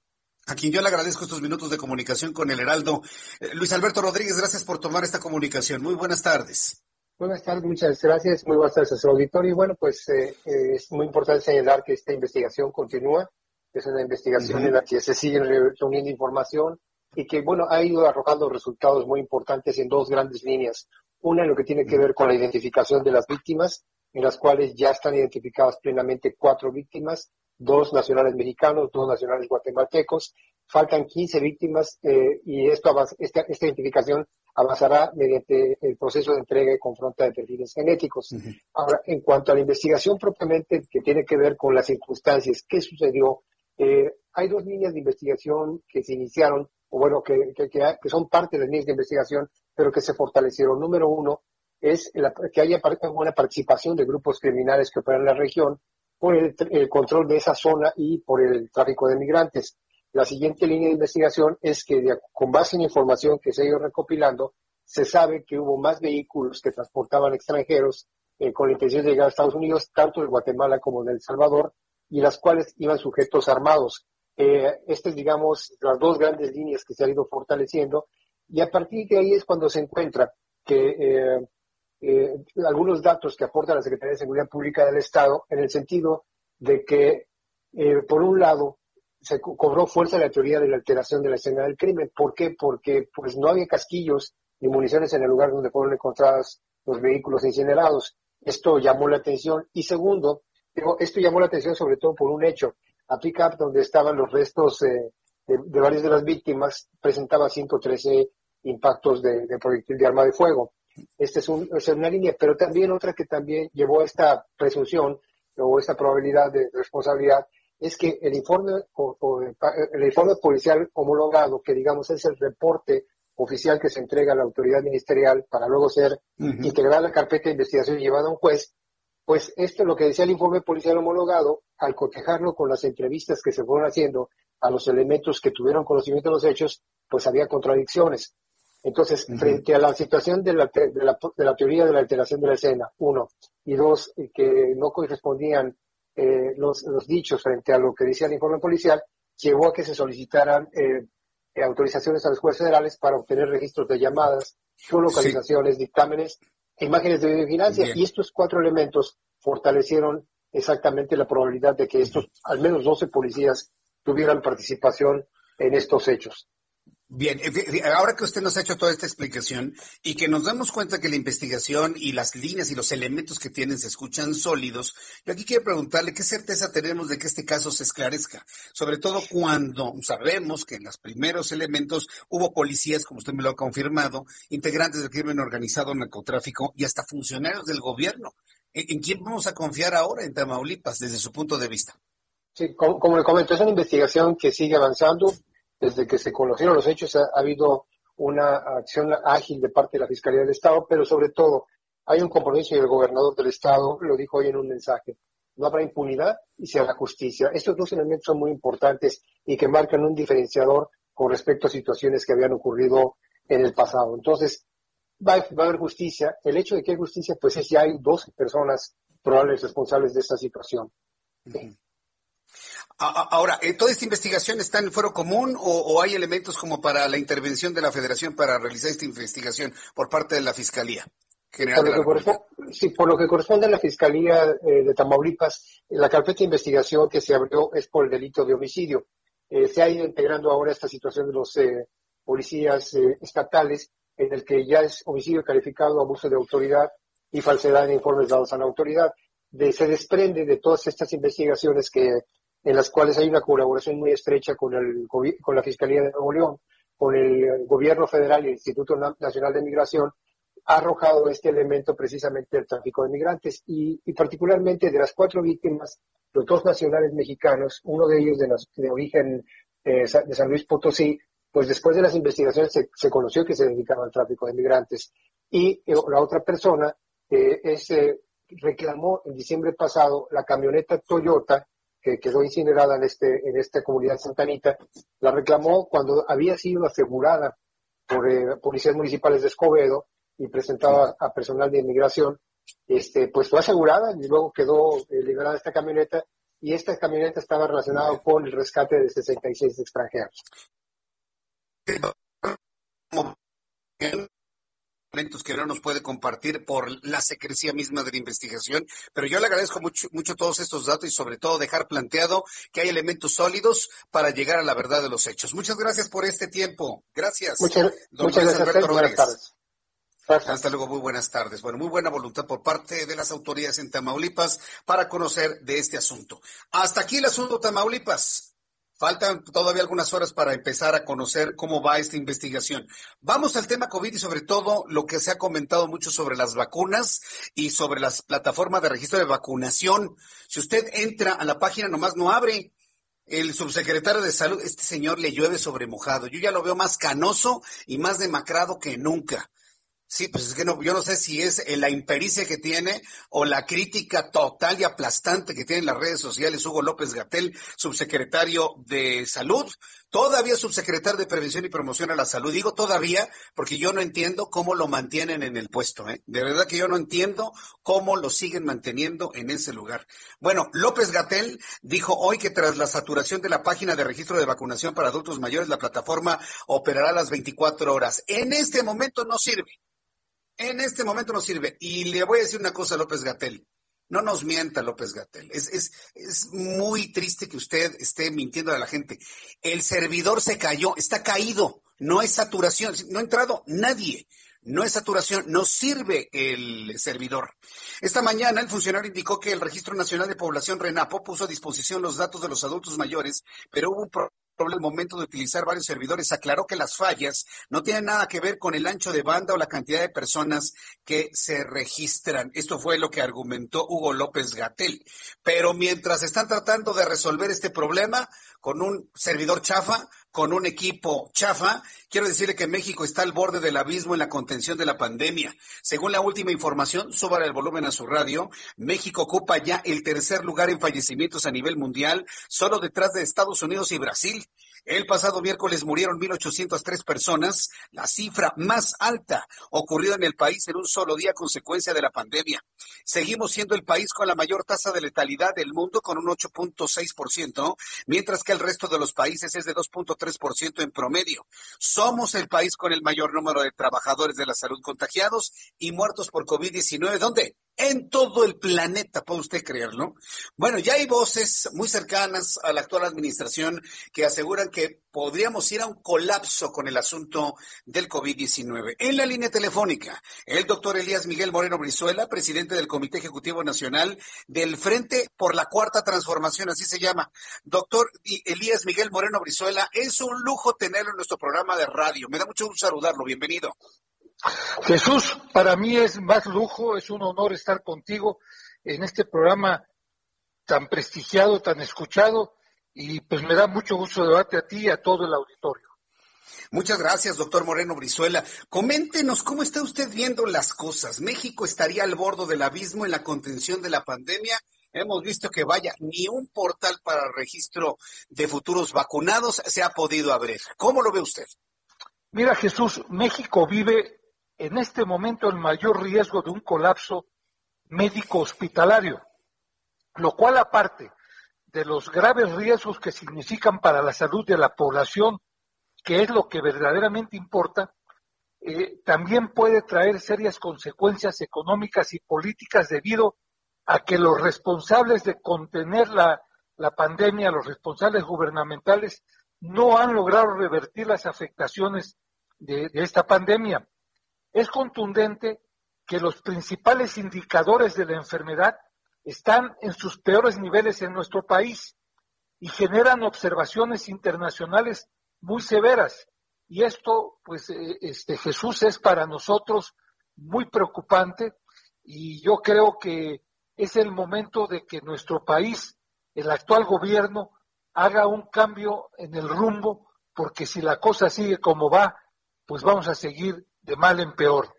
a quien yo le agradezco estos minutos de comunicación con el Heraldo. Eh, Luis Alberto Rodríguez, gracias por tomar esta comunicación. Muy buenas tardes. Buenas tardes, muchas gracias. Muy buenas tardes a su auditorio. Y bueno, pues eh, eh, es muy importante señalar que esta investigación continúa. Es una investigación en la que se sigue reuniendo información y que, bueno, ha ido arrojando resultados muy importantes en dos grandes líneas. Una en lo que tiene que ver con la identificación de las víctimas, en las cuales ya están identificadas plenamente cuatro víctimas dos nacionales mexicanos, dos nacionales guatemaltecos. Faltan 15 víctimas eh, y esto esta, esta, identificación avanzará mediante el proceso de entrega y confronta de perfiles genéticos. Ahora, en cuanto a la investigación propiamente que tiene que ver con las circunstancias, ¿qué sucedió? Eh, hay dos líneas de investigación que se iniciaron, o bueno, que, que, que, son parte de las líneas de investigación, pero que se fortalecieron. Número uno es que haya una participación de grupos criminales que operan en la región por el, control de esa zona y por el tráfico de migrantes. La siguiente línea de investigación es que con base en información que se ha ido recopilando, se sabe que hubo más vehículos que transportaban extranjeros eh, con la intención de llegar a Estados Unidos, tanto de Guatemala como de El Salvador, y las cuales iban sujetos armados. Eh, estas, digamos, las dos grandes líneas que se han ido fortaleciendo, y a partir de ahí es cuando se encuentra que eh, eh, algunos datos que aporta la Secretaría de Seguridad Pública del Estado en el sentido de que, eh, por un lado, se cobró fuerza la teoría de la alteración de la escena del crimen. ¿Por qué? Porque pues no había casquillos ni municiones en el lugar donde fueron encontrados los vehículos incinerados. Esto llamó la atención. Y segundo, digo, esto llamó la atención sobre todo por un hecho. A Pickup, donde estaban los restos eh, de, varias de las víctimas, presentaba 113 impactos de proyectil de arma de fuego. Esta es, una línea, pero también otra que también llevó a esta presunción o esta probabilidad de responsabilidad es que el informe o, el informe policial homologado, que digamos es el reporte oficial que se entrega a la autoridad ministerial para luego ser integrada a la carpeta de investigación y llevada a un juez, pues esto lo que decía el informe policial homologado, al cotejarlo con las entrevistas que se fueron haciendo a los elementos que tuvieron conocimiento de los hechos, pues había contradicciones. Entonces, frente a la situación de la, de, la, de la, teoría de la alteración de la escena, uno, y dos, que no correspondían eh, los, los, dichos frente a lo que decía el informe policial, llevó a que se solicitaran eh, autorizaciones a los jueces federales para obtener registros de llamadas, geolocalizaciones, dictámenes, imágenes de vigilancia, y estos cuatro elementos fortalecieron exactamente la probabilidad de que estos, al menos 12 policías, tuvieran participación en estos hechos. Bien, ahora que usted nos ha hecho toda esta explicación y que nos damos cuenta que la investigación y las líneas y los elementos que tienen se escuchan sólidos, yo aquí quiero preguntarle qué certeza tenemos de que este caso se esclarezca, sobre todo cuando sabemos que en los primeros elementos hubo policías, como usted me lo ha confirmado, integrantes del crimen organizado, narcotráfico y hasta funcionarios del gobierno. ¿En, quién vamos a confiar ahora en Tamaulipas desde su punto de vista? Sí, como, como le comento, es una investigación que sigue avanzando desde que se conocieron los hechos ha, habido una acción ágil de parte de la Fiscalía del Estado, pero sobre todo hay un compromiso y el gobernador del Estado lo dijo hoy en un mensaje. No habrá impunidad y se hará justicia. Estos dos elementos son muy importantes y que marcan un diferenciador con respecto a situaciones que habían ocurrido en el pasado. Entonces, va, a haber justicia. El hecho de que hay justicia, pues es ya hay dos personas probables responsables de esta situación. Ahora, eh, ¿toda esta investigación está en el foro común o, hay elementos como para la intervención de la Federación para realizar esta investigación por parte de la Fiscalía? General por, lo que sí, por lo que corresponde a la Fiscalía eh, de Tamaulipas, la carpeta de investigación que se abrió es por el delito de homicidio. Eh, se ha ido integrando ahora esta situación de los policías estatales, en el que ya es homicidio calificado, abuso de autoridad y falsedad en informes dados a la autoridad. se desprende de todas estas investigaciones que en las cuales hay una colaboración muy estrecha con, el, con la Fiscalía de Nuevo León, con el Gobierno Federal y el Instituto Nacional de Migración, ha arrojado este elemento precisamente del tráfico de migrantes y, particularmente de las cuatro víctimas, los dos nacionales mexicanos, uno de ellos de, de origen eh, de San Luis Potosí, pues después de las investigaciones se, conoció que se dedicaba al tráfico de migrantes. Y eh, la otra persona eh, es, reclamó en diciembre pasado la camioneta Toyota que quedó incinerada en, este, en esta comunidad santanita, la reclamó cuando había sido asegurada por eh, policías municipales de Escobedo y presentaba a personal de inmigración, este, pues fue asegurada y luego quedó eh, liberada esta camioneta y esta camioneta estaba relacionada con el rescate de 66 extranjeros que no nos puede compartir por la secrecía misma de la investigación, pero yo le agradezco mucho, mucho todos estos datos y sobre todo dejar planteado que hay elementos sólidos para llegar a la verdad de los hechos. Muchas gracias por este tiempo. Gracias. Muchas, gracias. Buenas tardes. Hasta luego, muy buenas tardes. Bueno, muy buena voluntad por parte de las autoridades en Tamaulipas para conocer de este asunto. Hasta aquí el asunto Tamaulipas. Faltan todavía algunas horas para empezar a conocer cómo va esta investigación. Vamos al tema COVID y sobre todo lo que se ha comentado mucho sobre las vacunas y sobre las plataformas de registro de vacunación. Si usted entra a la página, nomás no abre. El subsecretario de Salud, este señor le llueve sobre mojado. Yo ya lo veo más canoso y más demacrado que nunca. Sí, pues es que no, yo no sé si es eh, la impericia que tiene o la crítica total y aplastante que tiene en las redes sociales Hugo López Gatel, subsecretario de Salud, todavía subsecretario de Prevención y Promoción a la Salud. Digo todavía porque yo no entiendo cómo lo mantienen en el puesto. ¿eh? De verdad que yo no entiendo cómo lo siguen manteniendo en ese lugar. Bueno, López Gatel dijo hoy que tras la saturación de la página de registro de vacunación para adultos mayores, la plataforma operará las 24 horas. En este momento no sirve. En este momento no sirve. Y le voy a decir una cosa a López Gatel. No nos mienta López Gatel. Es, es, es muy triste que usted esté mintiendo a la gente. El servidor se cayó, está caído. No es saturación. No ha entrado nadie. No es saturación, no sirve el servidor. Esta mañana el funcionario indicó que el Registro Nacional de Población RENAPO puso a disposición los datos de los adultos mayores, pero hubo un el momento de utilizar varios servidores, aclaró que las fallas no tienen nada que ver con el ancho de banda o la cantidad de personas que se registran. Esto fue lo que argumentó Hugo López Gatel. Pero mientras están tratando de resolver este problema con un servidor chafa, con un equipo chafa, quiero decirle que México está al borde del abismo en la contención de la pandemia. Según la última información, suba el volumen a su radio, México ocupa ya el tercer lugar en fallecimientos a nivel mundial, solo detrás de Estados Unidos y Brasil. El pasado miércoles murieron 1.803 personas, la cifra más alta ocurrida en el país en un solo día consecuencia de la pandemia. Seguimos siendo el país con la mayor tasa de letalidad del mundo, con un 8.6%, mientras que el resto de los países es de 2.3% en promedio. Somos el país con el mayor número de trabajadores de la salud contagiados y muertos por COVID-19. ¿Dónde? En todo el planeta, puede usted creerlo. Bueno, ya hay voces muy cercanas a la actual administración que aseguran que podríamos ir a un colapso con el asunto del COVID-19. En la línea telefónica, el doctor Elías Miguel Moreno Brizuela, presidente del Comité Ejecutivo Nacional del Frente por la Cuarta Transformación, así se llama. Doctor Elías Miguel Moreno Brizuela, es un lujo tenerlo en nuestro programa de radio. Me da mucho gusto saludarlo. Bienvenido. Jesús, para mí es más lujo, es un honor estar contigo en este programa tan prestigiado, tan escuchado, y pues me da mucho gusto debate a ti y a todo el auditorio. Muchas gracias, doctor Moreno Brizuela. Coméntenos cómo está usted viendo las cosas. ¿México estaría al borde del abismo en la contención de la pandemia? Hemos visto que vaya, ni un portal para registro de futuros vacunados se ha podido abrir. ¿Cómo lo ve usted? Mira, Jesús, México vive en este momento el mayor riesgo de un colapso médico hospitalario, lo cual aparte de los graves riesgos que significan para la salud de la población, que es lo que verdaderamente importa, eh, también puede traer serias consecuencias económicas y políticas debido a que los responsables de contener la, la pandemia, los responsables gubernamentales, no han logrado revertir las afectaciones de esta pandemia. Es contundente que los principales indicadores de la enfermedad están en sus peores niveles en nuestro país y generan observaciones internacionales muy severas. Y esto, pues, eh, este Jesús es para nosotros muy preocupante y yo creo que es el momento de que nuestro país, el actual gobierno, haga un cambio en el rumbo, porque si la cosa sigue como va, pues vamos a seguir de mal en peor.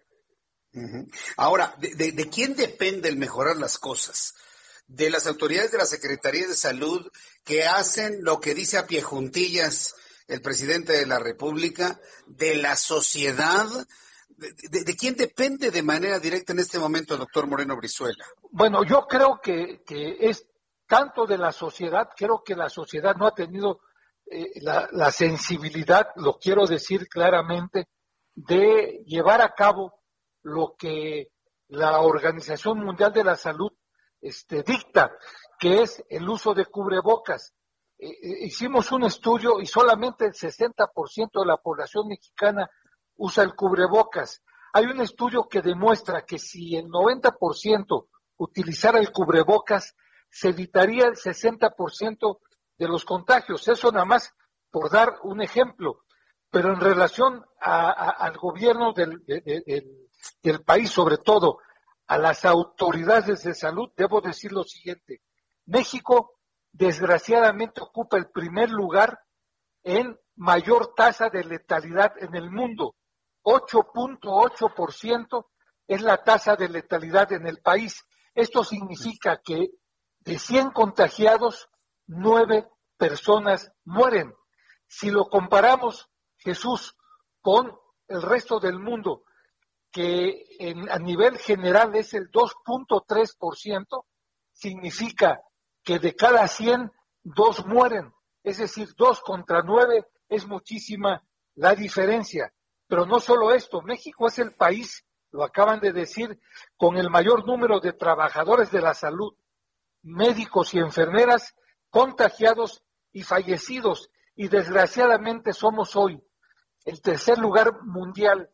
Ahora, ¿de, de, quién depende el mejorar las cosas? ¿De las autoridades de la Secretaría de Salud que hacen lo que dice a pie juntillas el presidente de la República? ¿De la sociedad? ¿De, de quién depende de manera directa en este momento, doctor Moreno Brizuela? Bueno, yo creo que, que es tanto de la sociedad, creo que la sociedad no ha tenido eh, la, la sensibilidad, lo quiero decir claramente, de llevar a cabo lo que la Organización Mundial de la Salud este, dicta, que es el uso de cubrebocas. Eh, eh, hicimos un estudio y solamente el 60% de la población mexicana usa el cubrebocas. Hay un estudio que demuestra que si el 90% utilizara el cubrebocas, se evitaría el 60% de los contagios. Eso nada más por dar un ejemplo. Pero en relación a, al gobierno del, de, de, del del país, sobre todo a las autoridades de salud, debo decir lo siguiente. México, desgraciadamente, ocupa el primer lugar en mayor tasa de letalidad en el mundo. 8.8% es la tasa de letalidad en el país. Esto significa que de 100 contagiados, 9 personas mueren. Si lo comparamos, Jesús, con el resto del mundo, que en, a nivel general es el 2.3%, significa que de cada 100, dos mueren. Es decir, dos contra nueve es muchísima la diferencia. Pero no solo esto, México es el país, lo acaban de decir, con el mayor número de trabajadores de la salud, médicos y enfermeras contagiados y fallecidos. Y desgraciadamente somos hoy el tercer lugar mundial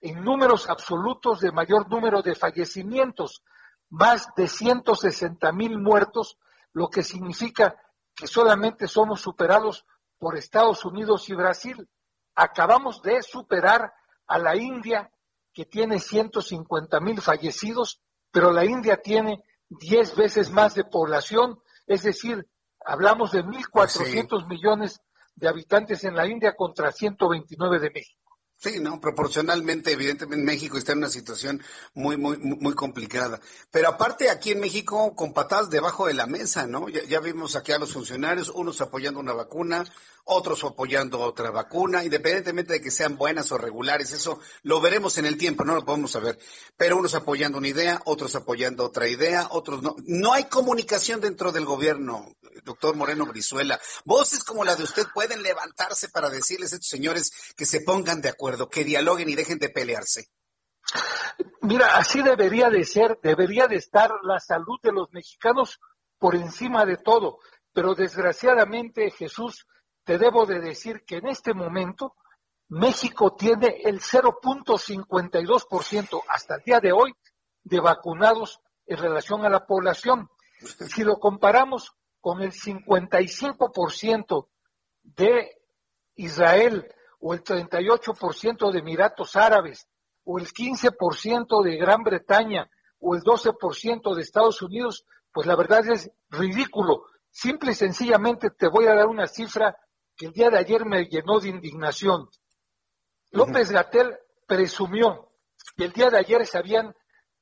en números absolutos de mayor número de fallecimientos, más de 160 mil muertos, lo que significa que solamente somos superados por Estados Unidos y Brasil. Acabamos de superar a la India, que tiene 150 mil fallecidos, pero la India tiene 10 veces más de población, es decir, hablamos de 1.400 sí. millones de habitantes en la India contra 129 de México. Sí, no, proporcionalmente, evidentemente México está en una situación muy, muy, muy complicada. Pero aparte aquí en México, con patadas debajo de la mesa, ¿no? Ya, ya vimos aquí a los funcionarios, unos apoyando una vacuna, otros apoyando otra vacuna, independientemente de que sean buenas o regulares, eso lo veremos en el tiempo, no lo podemos saber. Pero unos apoyando una idea, otros apoyando otra idea, otros no. No hay comunicación dentro del gobierno, doctor Moreno Brizuela. Voces como la de usted pueden levantarse para decirles a estos señores que se pongan de acuerdo, que dialoguen y dejen de pelearse. Mira, así debería de ser, debería de estar la salud de los mexicanos por encima de todo. Pero desgraciadamente, Jesús, te debo de decir que en este momento México tiene el 0.52% hasta el día de hoy de vacunados en relación a la población. Si lo comparamos con el 55% de Israel o el 38% de Emiratos Árabes o el 15% de Gran Bretaña o el 12% de Estados Unidos, pues la verdad es ridículo. Simple y sencillamente te voy a dar una cifra que el día de ayer me llenó de indignación. López Gatel presumió que el día de ayer se habían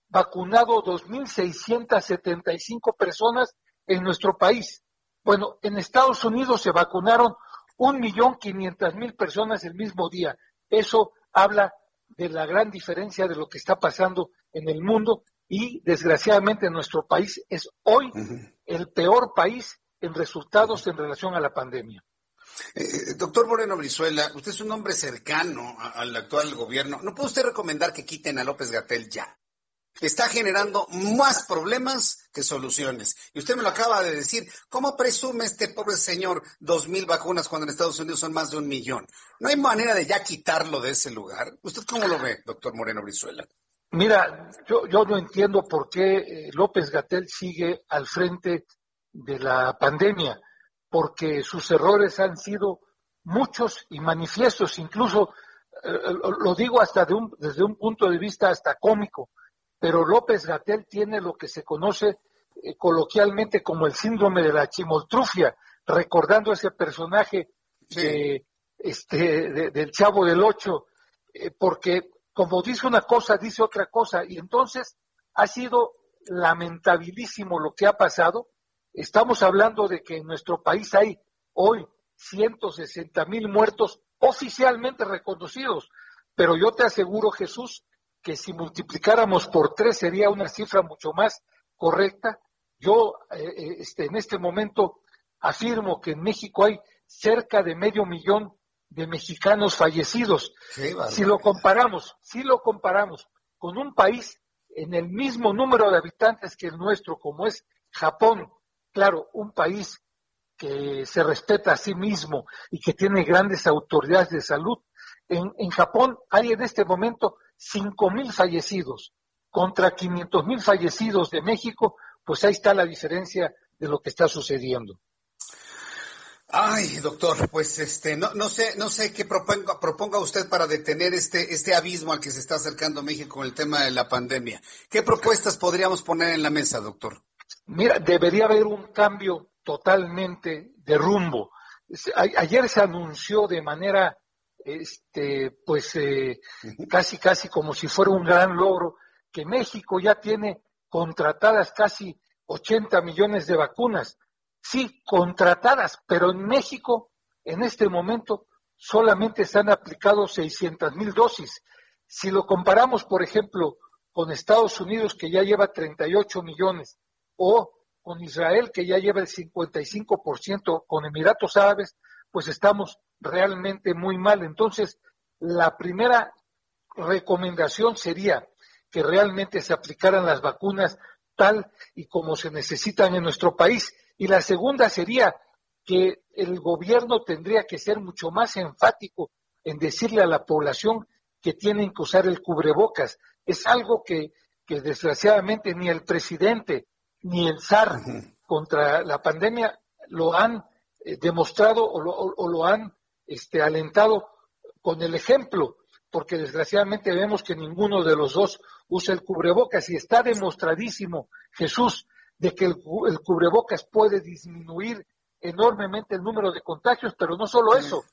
vacunado 2.675 personas en nuestro país. Bueno, en Estados Unidos se vacunaron un millón quinientas mil personas el mismo día. Eso habla de la gran diferencia de lo que está pasando en el mundo y desgraciadamente nuestro país es hoy el peor país en resultados en relación a la pandemia. Eh, doctor Moreno Brizuela, usted es un hombre cercano al actual gobierno. ¿No puede usted recomendar que quiten a López Gatel ya? Está generando más problemas que soluciones. Y usted me lo acaba de decir. ¿Cómo presume este pobre señor dos mil vacunas cuando en Estados Unidos son más de un millón? ¿No hay manera de ya quitarlo de ese lugar? ¿Usted cómo lo ve, doctor Moreno Brizuela? Mira, yo, yo no entiendo por qué eh, López Gatel sigue al frente de la pandemia porque sus errores han sido muchos y manifiestos, incluso eh, eh, lo digo hasta de un, desde un punto de vista hasta cómico, pero López Gatel tiene lo que se conoce eh, coloquialmente como el síndrome de la chimoltrufia, recordando ese personaje este, del Chavo del Ocho, porque como dice una cosa, dice otra cosa, y entonces ha sido lamentabilísimo lo que ha pasado, Estamos hablando de que en nuestro país hay hoy 160 mil muertos oficialmente reconocidos, pero yo te aseguro, Jesús, que si multiplicáramos por tres sería una cifra mucho más correcta. Yo eh, eh, este, en este momento afirmo que en México hay cerca de medio millón de mexicanos fallecidos. si lo comparamos, si lo comparamos con un país en el mismo número de habitantes que el nuestro, como es Japón, Claro, un país que se respeta a sí mismo y que tiene grandes autoridades de salud. En, Japón hay en este momento cinco mil fallecidos contra 500 mil fallecidos de México, pues ahí está la diferencia de lo que está sucediendo. Ay, doctor, pues este, no, no sé, no sé qué proponga, proponga usted para detener este, este abismo al que se está acercando México con el tema de la pandemia. ¿Qué propuestas podríamos poner en la mesa, doctor? Mira, debería haber un cambio totalmente de rumbo. Ayer se anunció de manera, este, pues, eh, casi, casi como si fuera un gran logro, que México ya tiene contratadas casi 80 millones de vacunas. Sí, contratadas, pero en México, en este momento, solamente se han aplicado 600 mil dosis. Si lo comparamos, por ejemplo, con Estados Unidos, que ya lleva 38 millones, o con Israel, que ya lleva el 55%, con Emiratos Árabes, pues estamos realmente muy mal. Entonces, la primera recomendación sería que realmente se aplicaran las vacunas tal y como se necesitan en nuestro país. Y la segunda sería que el gobierno tendría que ser mucho más enfático en decirle a la población que tienen que usar el cubrebocas. Es algo que, que desgraciadamente ni el presidente ni el SAR contra la pandemia lo han eh, demostrado o lo, han este, alentado con el ejemplo, porque desgraciadamente vemos que ninguno de los dos usa el cubrebocas y está demostradísimo, Jesús, de que el, cubrebocas puede disminuir enormemente el número de contagios, pero no solo eso,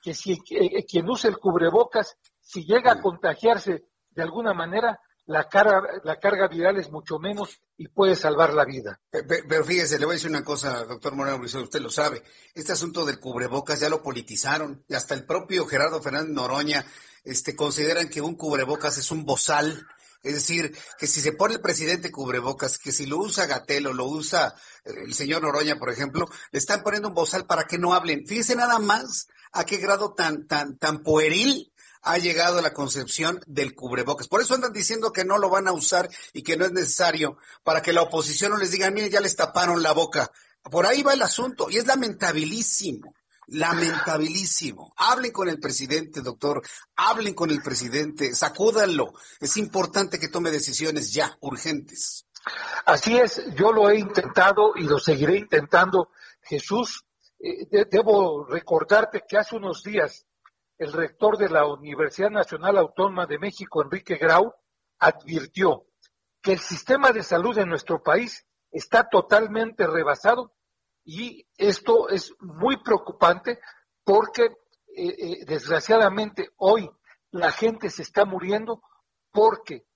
que si eh, quien usa el cubrebocas, si llega a contagiarse de alguna manera, la carga, la carga viral es mucho menos y puede salvar la vida. Pero, fíjese, le voy a decir una cosa, doctor Moreno usted lo sabe. Este asunto del cubrebocas ya lo politizaron y hasta el propio Gerardo Fernández Noroña este, consideran que un cubrebocas es un bozal. Es decir, que si se pone el presidente cubrebocas, que si lo usa Gatel o lo usa eh, el señor Noroña, por ejemplo, le están poniendo un bozal para que no hablen. Fíjese nada más a qué grado tan, tan, tan pueril ha llegado la concepción del cubrebocas. Por eso andan diciendo que no lo van a usar y que no es necesario para que la oposición no les diga, mire, ya les taparon la boca. Por ahí va el asunto y es lamentabilísimo, lamentabilísimo. Hablen con el presidente, doctor, hablen con el presidente, sacúdanlo. Es importante que tome decisiones ya, urgentes. Así es, yo lo he intentado y lo seguiré intentando. Jesús, eh, debo recordarte que hace unos días el rector de la Universidad Nacional Autónoma de México, Enrique Grau, advirtió que el sistema de salud en nuestro país está totalmente rebasado y esto es muy preocupante porque eh, eh, desgraciadamente hoy la gente se está muriendo porque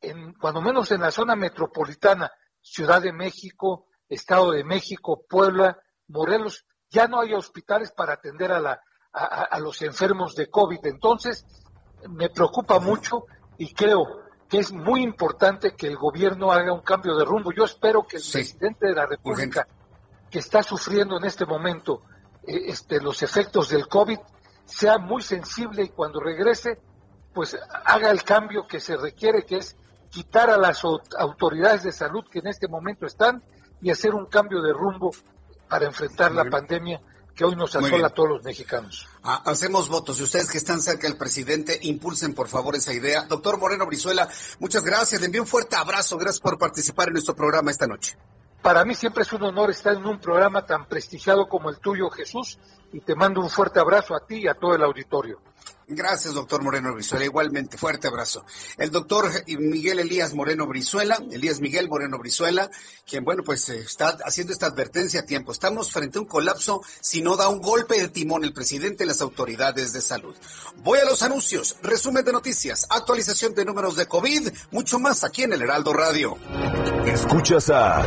en, cuando menos en la zona metropolitana, Ciudad de México, Estado de México, Puebla, Morelos, ya no hay hospitales para atender a la a, los enfermos de COVID. Entonces, me preocupa mucho y creo que es muy importante que el gobierno haga un cambio de rumbo. Yo espero que el presidente de la República, que está sufriendo en este momento eh, este, los efectos del COVID, sea muy sensible y cuando regrese, pues haga el cambio que se requiere, que es quitar a las autoridades de salud que en este momento están y hacer un cambio de rumbo para enfrentar la pandemia que hoy nos asola a todos los mexicanos. Ah, hacemos votos y ustedes que están cerca del presidente, impulsen por favor esa idea. Doctor Moreno Brizuela, muchas gracias. Le envío un fuerte abrazo. Gracias por participar en nuestro programa esta noche. Para mí siempre es un honor estar en un programa tan prestigiado como el tuyo, Jesús, y te mando un fuerte abrazo a ti y a todo el auditorio. Gracias, doctor Moreno Brizuela. Igualmente, fuerte abrazo. El doctor Miguel Elías Moreno Brizuela, Elías Miguel Moreno Brizuela, quien, bueno, pues eh, está haciendo esta advertencia a tiempo. Estamos frente a un colapso si no da un golpe de timón el presidente y las autoridades de salud. Voy a los anuncios, resumen de noticias, actualización de números de COVID, mucho más aquí en el Heraldo Radio. Escuchas a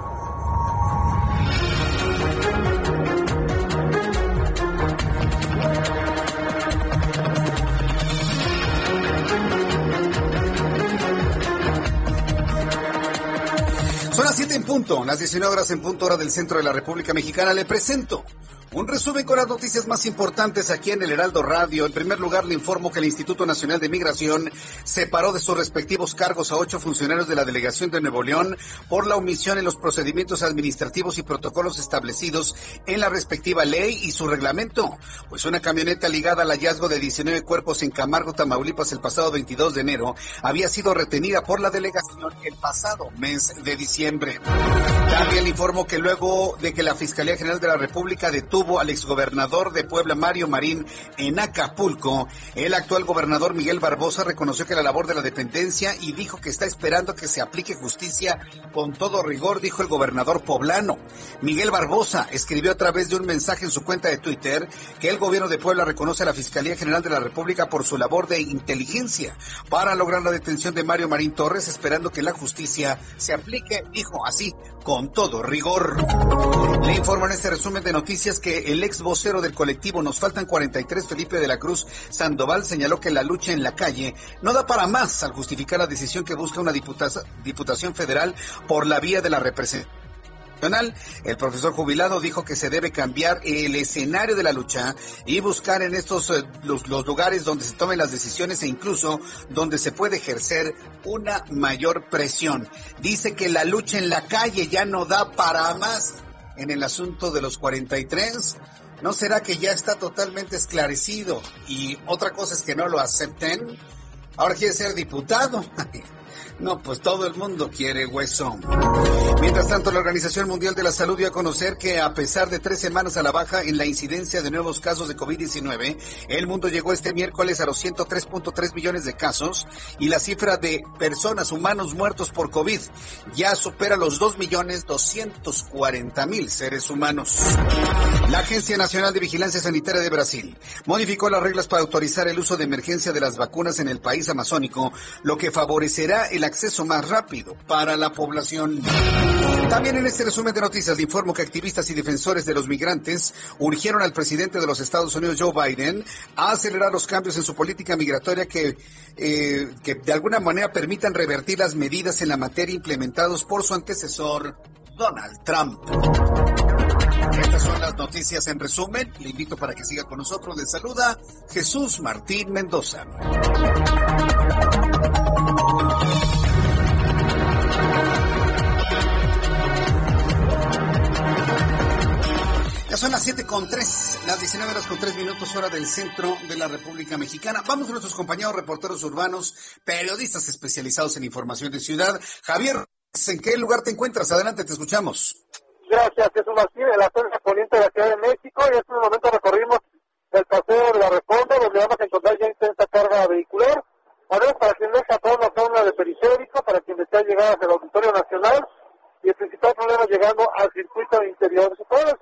Las 19 horas en punto hora del centro de la República Mexicana. Le presento un resumen con las noticias más importantes aquí en el Heraldo Radio. En primer lugar, le informo que el Instituto Nacional de Migración separó de sus respectivos cargos a ocho funcionarios de la Delegación de Nuevo León por la omisión en los procedimientos administrativos y protocolos establecidos en la respectiva ley y su reglamento. Pues una camioneta ligada al hallazgo de 19 cuerpos en Camargo, Tamaulipas, el pasado 22 de enero, había sido retenida por la delegación el pasado mes de diciembre. También le informo que luego de que la Fiscalía General de la República detuvo al exgobernador de Puebla, Mario Marín, en Acapulco. El actual gobernador Miguel Barbosa reconoció que la labor de la dependencia y dijo que está esperando que se aplique justicia con todo rigor, dijo el gobernador poblano. Miguel Barbosa escribió a través de un mensaje en su cuenta de Twitter que el gobierno de Puebla reconoce a la Fiscalía General de la República por su labor de inteligencia para lograr la detención de Mario Marín Torres, esperando que la justicia se aplique, dijo así, con todo rigor. Le informo en este resumen de noticias que el ex vocero del colectivo Nos Faltan 43, Felipe de la Cruz Sandoval, señaló que la lucha en la calle no da para más al justificar la decisión que busca una diputación federal por la vía de la representación el profesor jubilado dijo que se debe cambiar el escenario de la lucha y buscar en estos eh, los, lugares donde se tomen las decisiones e incluso donde se puede ejercer una mayor presión. Dice que la lucha en la calle ya no da para más en el asunto de los 43. ¿No será que ya está totalmente esclarecido? Y otra cosa es que no lo acepten. Ahora quiere ser diputado. No, pues todo el mundo quiere hueso. Mientras tanto, la Organización Mundial de la Salud dio a conocer que a pesar de tres semanas a la baja en la incidencia de nuevos casos de COVID-19, el mundo llegó este miércoles a los 103.3 millones de casos y la cifra de personas, humanos muertos por COVID ya supera los 2 millones 240 mil seres humanos. La Agencia Nacional de Vigilancia Sanitaria de Brasil modificó las reglas para autorizar el uso de emergencia de las vacunas en el país amazónico, lo que favorecerá el acceso más rápido para la población. También en este resumen de noticias le informo que activistas y defensores de los migrantes urgieron al presidente de los Estados Unidos, Joe Biden, a acelerar los cambios en su política migratoria que, eh, que de alguna manera permitan revertir las medidas en la materia implementados por su antecesor, Donald Trump. Estas son las noticias en resumen. Le invito para que siga con nosotros. Le saluda Jesús Martín Mendoza. Son las 7 con 3, las 19 horas con 3 minutos hora del centro de la República Mexicana. Vamos con nuestros compañeros reporteros urbanos, periodistas especializados en información de ciudad. Javier, ¿en qué lugar te encuentras? Adelante, te escuchamos. Gracias, Jesús Martín, en la zona poniente de la Ciudad de México. Y en este momento recorrimos el paseo de la Reforma, donde vamos a encontrar ya intensa carga vehicular. Ahora, para quien deja toda la zona de periférico, para quien desea llegar hacia el Auditorio Nacional, y el principal problema llegando al circuito interior. Todo el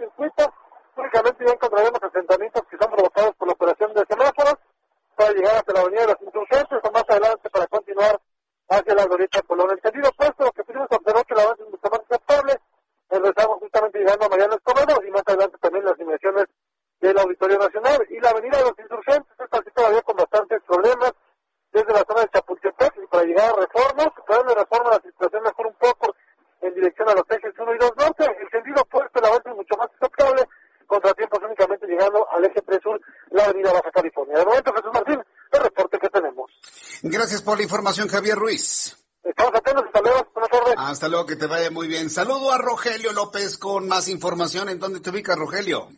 únicamente ya encontraremos asentamientos que son provocados por la operación de semáforos, para llegar hasta la avenida de los insurgentes o más adelante para continuar hacia la glorieta Colón. El sentido opuesto, lo que pudimos observar que el avance es mucho más aceptable, estamos justamente llegando a Mariano Escobedo y más adelante también las dimensiones del Auditorio Nacional y la avenida de los insurgentes, está así todavía con bastantes problemas desde la zona de Chapultepec y para llegar a reformas, para de reforma la situación mejor un poco en dirección a los ejes 1 y 2 norte, el sentido opuesto, el avance es mucho más aceptable, contratiempos únicamente llegando al eje 3 sur, la avenida Baja California. De momento, Jesús Martín, el reporte que tenemos. Gracias por la información, Javier Ruiz. Estamos atentos, hasta luego, buenas tardes. Hasta luego, que te vaya muy bien. Saludo a Rogelio López con más información. ¿En dónde te ubicas, Rogelio?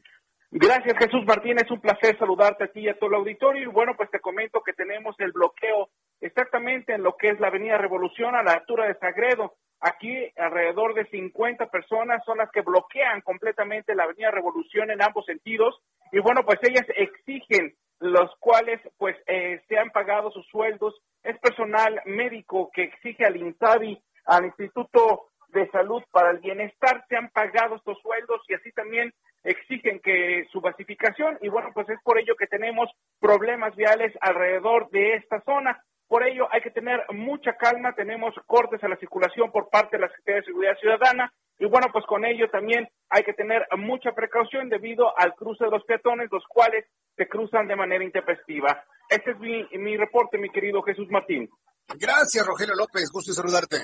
Gracias, Jesús Martín. Es un placer saludarte a ti y a todo el auditorio. Y bueno, pues te comento que tenemos el bloqueo exactamente en lo que es la Avenida Revolución a la altura de Sagredo. Aquí alrededor de 50 personas son las que bloquean completamente la Avenida Revolución en ambos sentidos. Y bueno, pues ellas exigen los cuales pues eh, se han pagado sus sueldos. Es personal médico que exige al INSABI, al Instituto de Salud para el Bienestar, se han pagado estos sueldos y así también exigen que su basificación y bueno, pues es por ello que tenemos problemas viales alrededor de esta zona. Por ello hay que tener mucha calma, tenemos cortes a la circulación por parte de la Secretaría de Seguridad Ciudadana y bueno, pues con ello también hay que tener mucha precaución debido al cruce de los peatones, los cuales se cruzan de manera intempestiva. Este es mi, mi reporte, mi querido Jesús Martín. Gracias, Rogelio López. Gusto saludarte.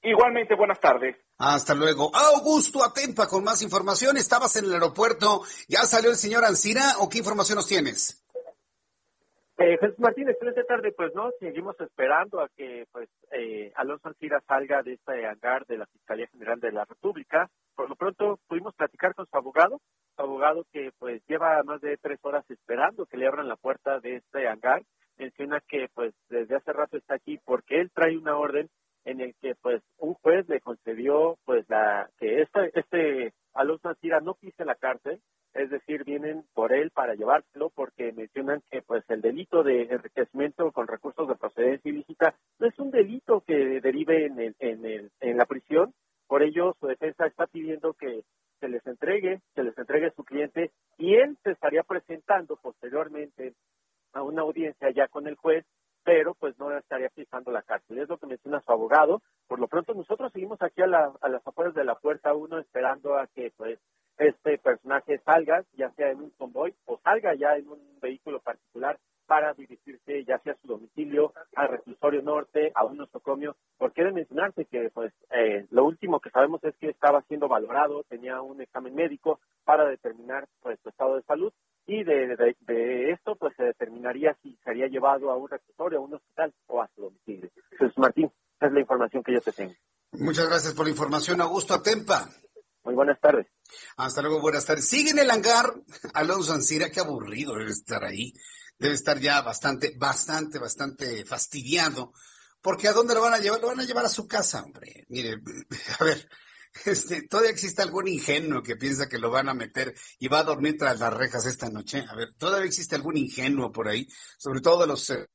Igualmente, buenas tardes. Hasta luego. Augusto Atempa con más información. Estabas en el aeropuerto. ¿Ya salió el señor Ancira o qué información nos tienes? Eh, Jesús Martín, excelente tarde. Pues no, seguimos esperando a que pues eh, Alonso Ancira salga de este hangar de la Fiscalía General de la República. Por lo pronto pudimos platicar con su abogado, su abogado que pues lleva más de tres horas esperando que le abran la puerta de este hangar. Menciona que pues desde hace rato está aquí porque él trae una orden en el que pues un juez le concedió pues la que este, este Alonso Ancira no pise la cárcel, es decir, vienen por él para llevárselo porque mencionan que pues el delito de enriquecimiento con recursos de procedencia ilícita no es un delito que derive en, el, en, el, en la prisión, por ello su defensa está pidiendo que se les entregue, se les entregue su cliente y él se estaría presentando posteriormente a una audiencia ya con el juez pero pues no estaría pisando la cárcel. Es lo que menciona su abogado. Por lo pronto nosotros seguimos aquí a, a las afueras de la puerta uno esperando a que pues este personaje salga, ya sea en un convoy o salga ya en un vehículo particular para dirigirse ya sea a su domicilio, al reclusorio norte, a un nosocomio, porque de mencionarse que pues eh, lo último que sabemos es que estaba siendo valorado, tenía un examen médico para determinar pues su estado de salud y de, de, pues determinaría si sería llevado a un reclusorio, a un hospital o a su domicilio. Entonces Martín, esa es la información que yo te tengo. Muchas gracias por la información, Augusto Atempa. Muy buenas tardes. Hasta luego, buenas tardes. Sigue en el hangar Alonso Ancira, qué aburrido debe estar ahí debe estar ya bastante, bastante, bastante fastidiado. Porque ¿a dónde lo van a llevar? Lo van a llevar a su casa, hombre. Mire, a ver, este, todavía existe algún ingenuo que piensa que lo van a meter y va a dormir tras las rejas esta noche. A ver, todavía existe algún ingenuo por ahí, sobre todo de los eh,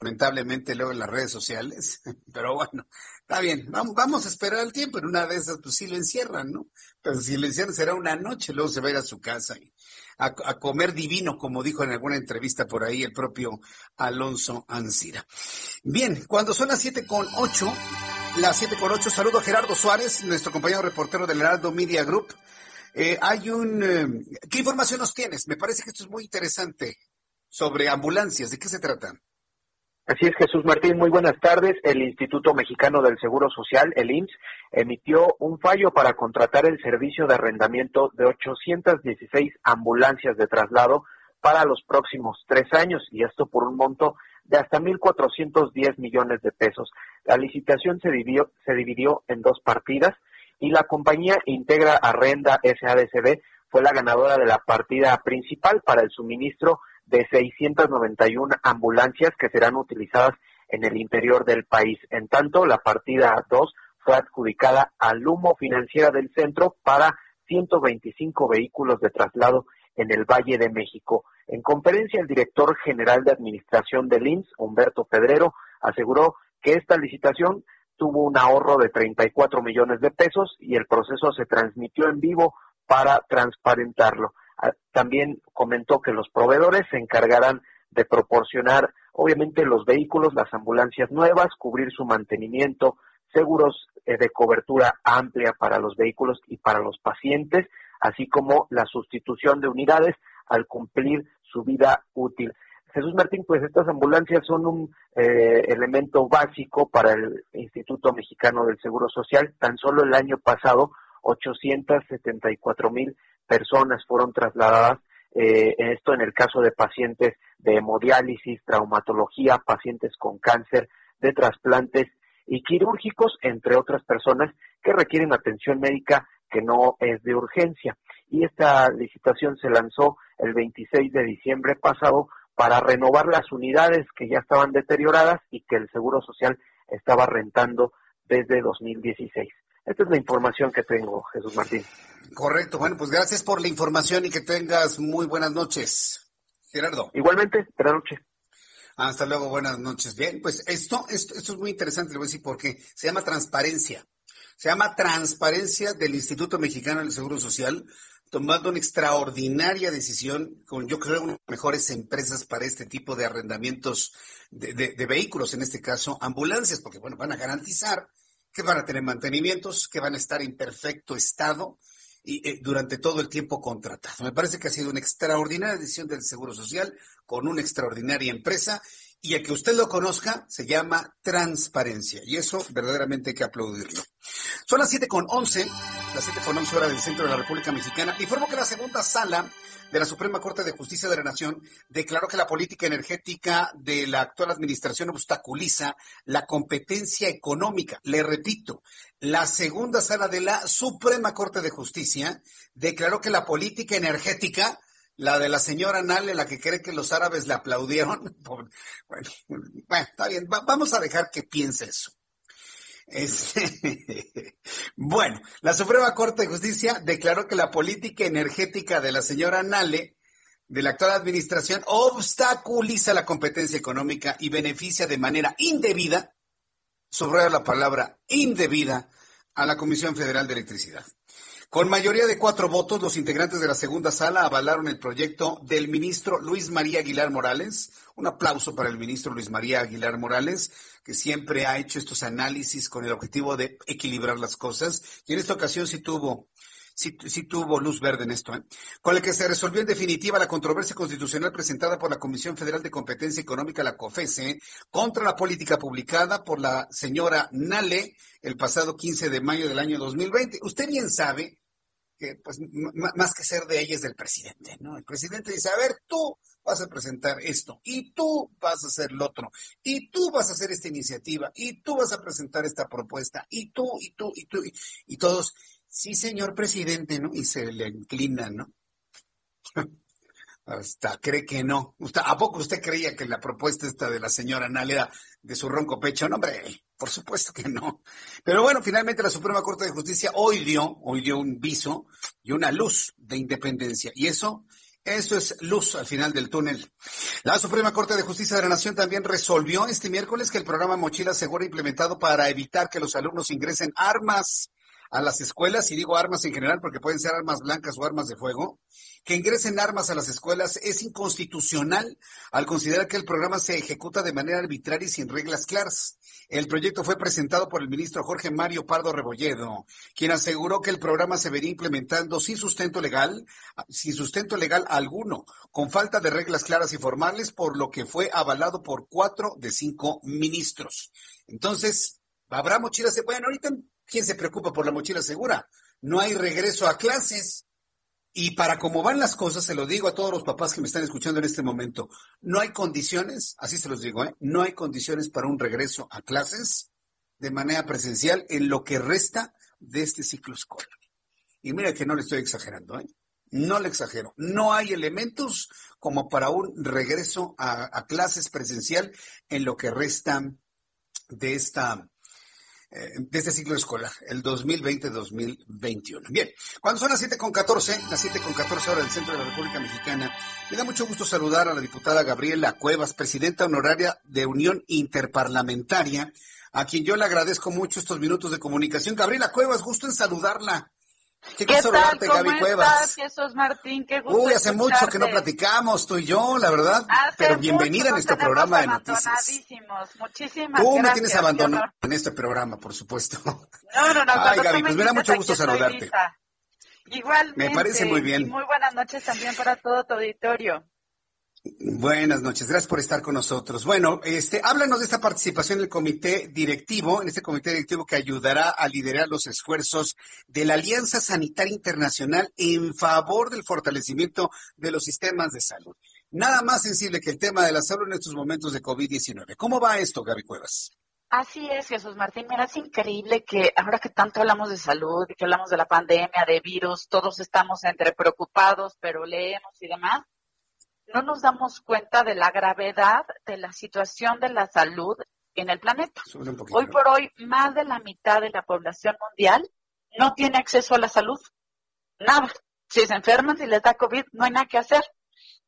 lamentablemente luego en las redes sociales, pero bueno, está bien, vamos, vamos a esperar el tiempo, en una de esas pues sí lo encierran, ¿no? Pero si lo encierran será una noche, luego se va a ir a su casa y a, comer divino, como dijo en alguna entrevista por ahí el propio Alonso Ancira. Bien, cuando son las siete con ocho, las siete con ocho, saludo a Gerardo Suárez, nuestro compañero reportero del Heraldo Media Group. Eh, hay un... Eh, ¿Qué información nos tienes? Me parece que esto es muy interesante sobre ambulancias. ¿De qué se trata? Así es, Jesús Martín, muy buenas tardes. El Instituto Mexicano del Seguro Social, el IMSS, emitió un fallo para contratar el servicio de arrendamiento de 816 ambulancias de traslado para los próximos tres años, y esto por un monto de hasta 1.410 millones de pesos. La licitación se dividió, se dividió en dos partidas y la compañía Integra Arrenda SADCB fue la ganadora de la partida principal para el suministro de 691 ambulancias que serán utilizadas en el interior del país. En tanto, la partida 2 fue adjudicada al Lumo Financiera del Centro para 125 vehículos de traslado en el Valle de México. En conferencia, el director general de Administración del INS, Humberto Pedrero, aseguró que esta licitación tuvo un ahorro de 34 millones de pesos y el proceso se transmitió en vivo para transparentarlo. Ah, también comentó que los proveedores se encargarán de proporcionar, obviamente, los vehículos, las ambulancias nuevas, cubrir su mantenimiento, seguros eh, de cobertura amplia para los vehículos y para los pacientes, así como la sustitución de unidades al cumplir su vida útil. Jesús Martín, pues estas ambulancias son un eh, elemento básico para el Instituto Mexicano del Seguro Social. Tan solo el año pasado, 874 mil personas fueron trasladadas. Eh, esto en el caso de pacientes de hemodiálisis, traumatología, pacientes con cáncer, de trasplantes y quirúrgicos, entre otras personas que requieren atención médica que no es de urgencia. Y esta licitación se lanzó el 26 de diciembre pasado para renovar las unidades que ya estaban deterioradas y que el Seguro Social estaba rentando desde 2016. Esta es la información que tengo, Jesús Martín. Correcto. Bueno, pues gracias por la información y que tengas muy buenas noches, Gerardo. Igualmente, buenas noches. Hasta luego, buenas noches. Bien, pues esto, esto, esto es muy interesante, le voy a decir por qué. Se llama transparencia. Se llama transparencia del Instituto Mexicano del Seguro Social, tomando una extraordinaria decisión con, yo creo, una de las mejores empresas para este tipo de arrendamientos de, de, vehículos, en este caso ambulancias, porque, bueno, van a garantizar que van a tener mantenimientos, que van a estar en perfecto estado y eh, durante todo el tiempo contratado. Me parece que ha sido una extraordinaria decisión del Seguro Social con una extraordinaria empresa y a que usted lo conozca se llama transparencia y eso verdaderamente hay que aplaudirlo. Son las siete con once, las siete con once horas del centro de la República Mexicana. Informo que la segunda sala de la Suprema Corte de Justicia de la Nación declaró que la política energética de la actual administración obstaculiza la competencia económica. Le repito, la segunda sala de la Suprema Corte de Justicia declaró que la política energética la de la señora Nale, la que cree que los árabes le aplaudieron. Bueno, bueno está bien, vamos a dejar que piense eso. Este, bueno, la Suprema Corte de Justicia declaró que la política energética de la señora Nale, de la actual administración, obstaculiza la competencia económica y beneficia de manera indebida, subrayo la palabra indebida, a la Comisión Federal de Electricidad. Con mayoría de cuatro votos, los integrantes de la segunda sala avalaron el proyecto del ministro Luis María Aguilar Morales. Un aplauso para el ministro Luis María Aguilar Morales, que siempre ha hecho estos análisis con el objetivo de equilibrar las cosas. Y en esta ocasión sí tuvo, sí, tuvo luz verde en esto, ¿eh? con el que se resolvió en definitiva la controversia constitucional presentada por la Comisión Federal de Competencia Económica, la COFESE, contra la política publicada por la señora Nale el pasado 15 de mayo del año 2020. Usted bien sabe pues más que ser de ella es del presidente, ¿no? El presidente dice, a ver, tú vas a presentar esto, y tú vas a hacer lo otro, y tú vas a hacer esta iniciativa, y tú vas a presentar esta propuesta, y tú, y tú, y tú, y, todos, sí, señor presidente, ¿no? Y se le inclinan, ¿no? Hasta cree que no. ¿A poco usted creía que la propuesta esta de la señora Nálida de su ronco pecho? No, hombre, por supuesto que no. Pero bueno, finalmente la Suprema Corte de Justicia hoy dio, hoy dio un viso y una luz de independencia. Y eso, eso es luz al final del túnel. La Suprema Corte de Justicia de la Nación también resolvió este miércoles que el programa Mochila Segura implementado para evitar que los alumnos ingresen armas a las escuelas, y digo armas en general porque pueden ser armas blancas o armas de fuego, que ingresen armas a las escuelas es inconstitucional al considerar que el programa se ejecuta de manera arbitraria y sin reglas claras. El proyecto fue presentado por el ministro Jorge Mario Pardo Rebolledo, quien aseguró que el programa se vería implementando sin sustento legal, sin sustento legal alguno, con falta de reglas claras y formales, por lo que fue avalado por cuatro de cinco ministros. Entonces, ¿habrá mochilas? Bueno, ahorita, ¿quién se preocupa por la mochila segura? No hay regreso a clases. Y para cómo van las cosas, se lo digo a todos los papás que me están escuchando en este momento, no hay condiciones, así se los digo, ¿eh? no hay condiciones para un regreso a clases de manera presencial en lo que resta de este ciclo escolar. Y mira que no le estoy exagerando, ¿eh? no le exagero, no hay elementos como para un regreso a, a clases presencial en lo que resta de esta de este ciclo escolar, el 2020-2021. Bien, cuando son las 7.14, las 7.14 horas del centro de la República Mexicana, me da mucho gusto saludar a la diputada Gabriela Cuevas, presidenta honoraria de Unión Interparlamentaria, a quien yo le agradezco mucho estos minutos de comunicación. Gabriela Cuevas, gusto en saludarla. Qué, gusto tal? ¿Cómo Gaby Cuevas. Jesús Martín? Qué gusto Uy, hace mucho que no platicamos tú y yo, la verdad. pero bienvenida en este programa de noticias. Muchísimas Tú me tienes abandonado en este programa, por supuesto. No, no, no. Ay, Gaby, pues me da mucho gusto saludarte. Igualmente. Me parece muy bien. Y muy buenas noches también para todo tu auditorio. Buenas noches, gracias por estar con nosotros. Bueno, este, háblanos de esta participación en el comité directivo, en este comité directivo que ayudará a liderar los esfuerzos de la Alianza Sanitaria Internacional en favor del fortalecimiento de los sistemas de salud. Nada más sensible que el tema de la salud en estos momentos de COVID-19. ¿Cómo va esto, Gaby Cuevas? Así es, Jesús Martín. Mira, es increíble que ahora que tanto hablamos de salud que hablamos de la pandemia, de virus, todos estamos entre preocupados, pero leemos y demás no nos damos cuenta de la gravedad de la situación de la salud en el planeta. Hoy por hoy, más de la mitad de la población mundial no tiene acceso a la salud. Nada. Si se enferman, si les da COVID, no hay nada que hacer.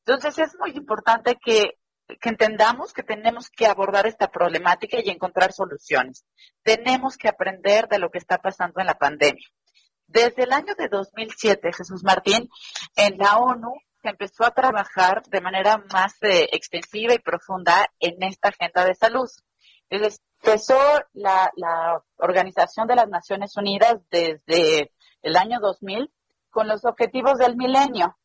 Entonces es muy importante que, que entendamos que tenemos que abordar esta problemática y encontrar soluciones. Tenemos que aprender de lo que está pasando en la pandemia. Desde el año de 2007, Jesús Martín, en la ONU empezó a trabajar de manera más eh, extensiva y profunda en esta agenda de salud. empezó la, la Organización de las Naciones Unidas desde el año 2000 con los objetivos del milenio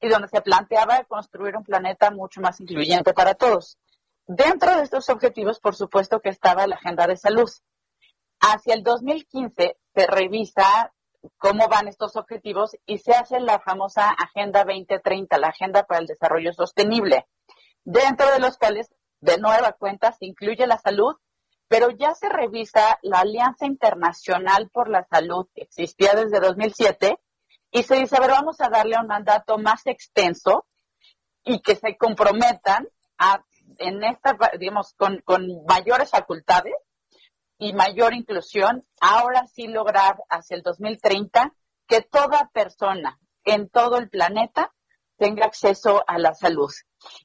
y donde se planteaba construir un planeta mucho más incluyente para todos. Dentro de estos objetivos, por supuesto que estaba la agenda de salud. Hacia el 2015 se revisa cómo van estos objetivos y se hace la famosa Agenda 2030, la Agenda para el Desarrollo Sostenible, dentro de los cuales, de nueva cuenta, se incluye la salud, pero ya se revisa la Alianza Internacional por la Salud, que existía desde 2007, y se dice, a ver, vamos a darle un mandato más extenso y que se comprometan a, en esta, digamos, con, con mayores facultades y mayor inclusión, ahora sí lograr hacia el 2030 que toda persona en todo el planeta tenga acceso a la salud.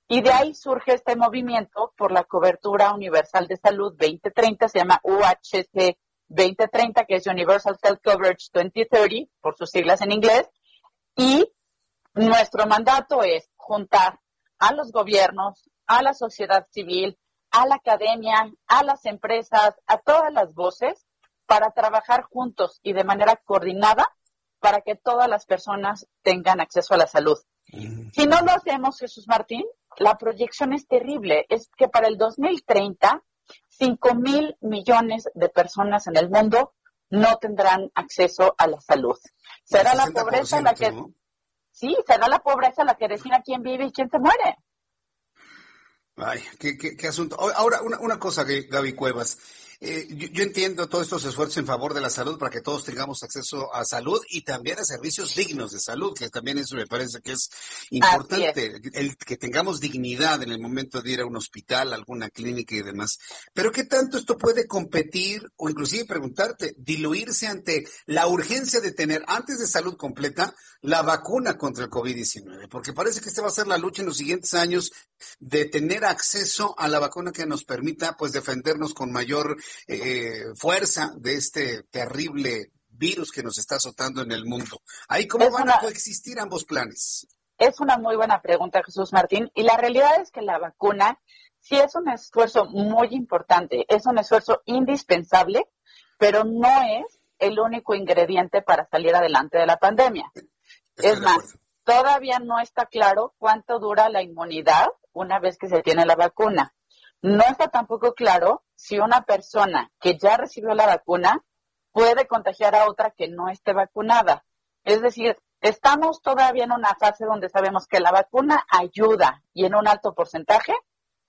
Y de ahí surge este movimiento por la cobertura universal de salud 2030, se llama UHC 2030, que es Universal Health Coverage 2030, por sus siglas en inglés. Y nuestro mandato es juntar a los gobiernos, a la sociedad civil, a la academia, a las empresas, a todas las voces para trabajar juntos y de manera coordinada para que todas las personas tengan acceso a la salud. Si no lo hacemos, Jesús Martín, la proyección es terrible. Es que para el 2030, 5 mil millones de personas en el mundo no tendrán acceso a la salud. Será la pobreza la que... Sí, será la pobreza la que defina quién vive y quién se muere. Ay, qué, qué, asunto. Ahora, una, una cosa, Gaby Cuevas. Eh, yo, entiendo todos estos esfuerzos en favor de la salud para que todos tengamos acceso a salud y también a servicios dignos de salud, que también eso me parece que es importante, el que tengamos dignidad en el momento de ir a un hospital, alguna clínica y demás. Pero ¿qué tanto esto puede competir o inclusive preguntarte, diluirse ante la urgencia de tener antes de salud completa la vacuna contra el COVID-19? Porque parece que esta va a ser la lucha en los siguientes años de tener acceso a la vacuna que nos permita pues defendernos con mayor eh, fuerza de este terrible virus que nos está azotando en el mundo. ¿Ahí cómo van a coexistir ambos planes? Es una muy buena pregunta, Jesús Martín. Y la realidad es que la vacuna sí es un esfuerzo muy importante, es un esfuerzo indispensable, pero no es el único ingrediente para salir adelante de la pandemia. es más, todavía no está claro cuánto dura la inmunidad una vez que se tiene la vacuna. No está tampoco claro si una persona que ya recibió la vacuna puede contagiar a otra que no esté vacunada. Es decir, estamos todavía en una fase donde sabemos que la vacuna ayuda y en un alto porcentaje,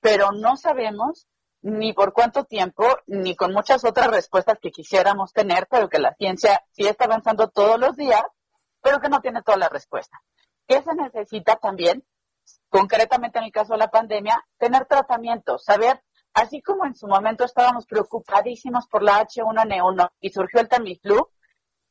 pero no sabemos ni por cuánto tiempo, ni con muchas otras respuestas que quisiéramos tener, pero que la ciencia sí está avanzando todos los días, pero que no tiene toda la respuesta. ¿Qué se necesita también? Concretamente en el caso de la pandemia, tener tratamiento, saber, así como en su momento estábamos preocupadísimos por la H1N1 y surgió el Tamiflu,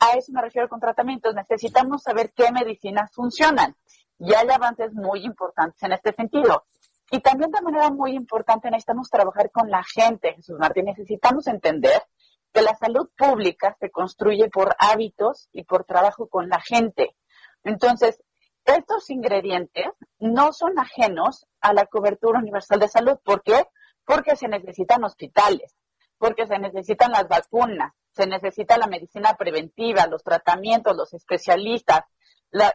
a eso me refiero con tratamientos. Necesitamos saber qué medicinas funcionan. Y hay avances muy importantes en este sentido. Y también de manera muy importante necesitamos trabajar con la gente, Jesús Martín. Necesitamos entender que la salud pública se construye por hábitos y por trabajo con la gente. Entonces, estos ingredientes no son ajenos a la cobertura universal de salud. ¿Por qué? Porque se necesitan hospitales, porque se necesitan las vacunas, se necesita la medicina preventiva, los tratamientos, los especialistas,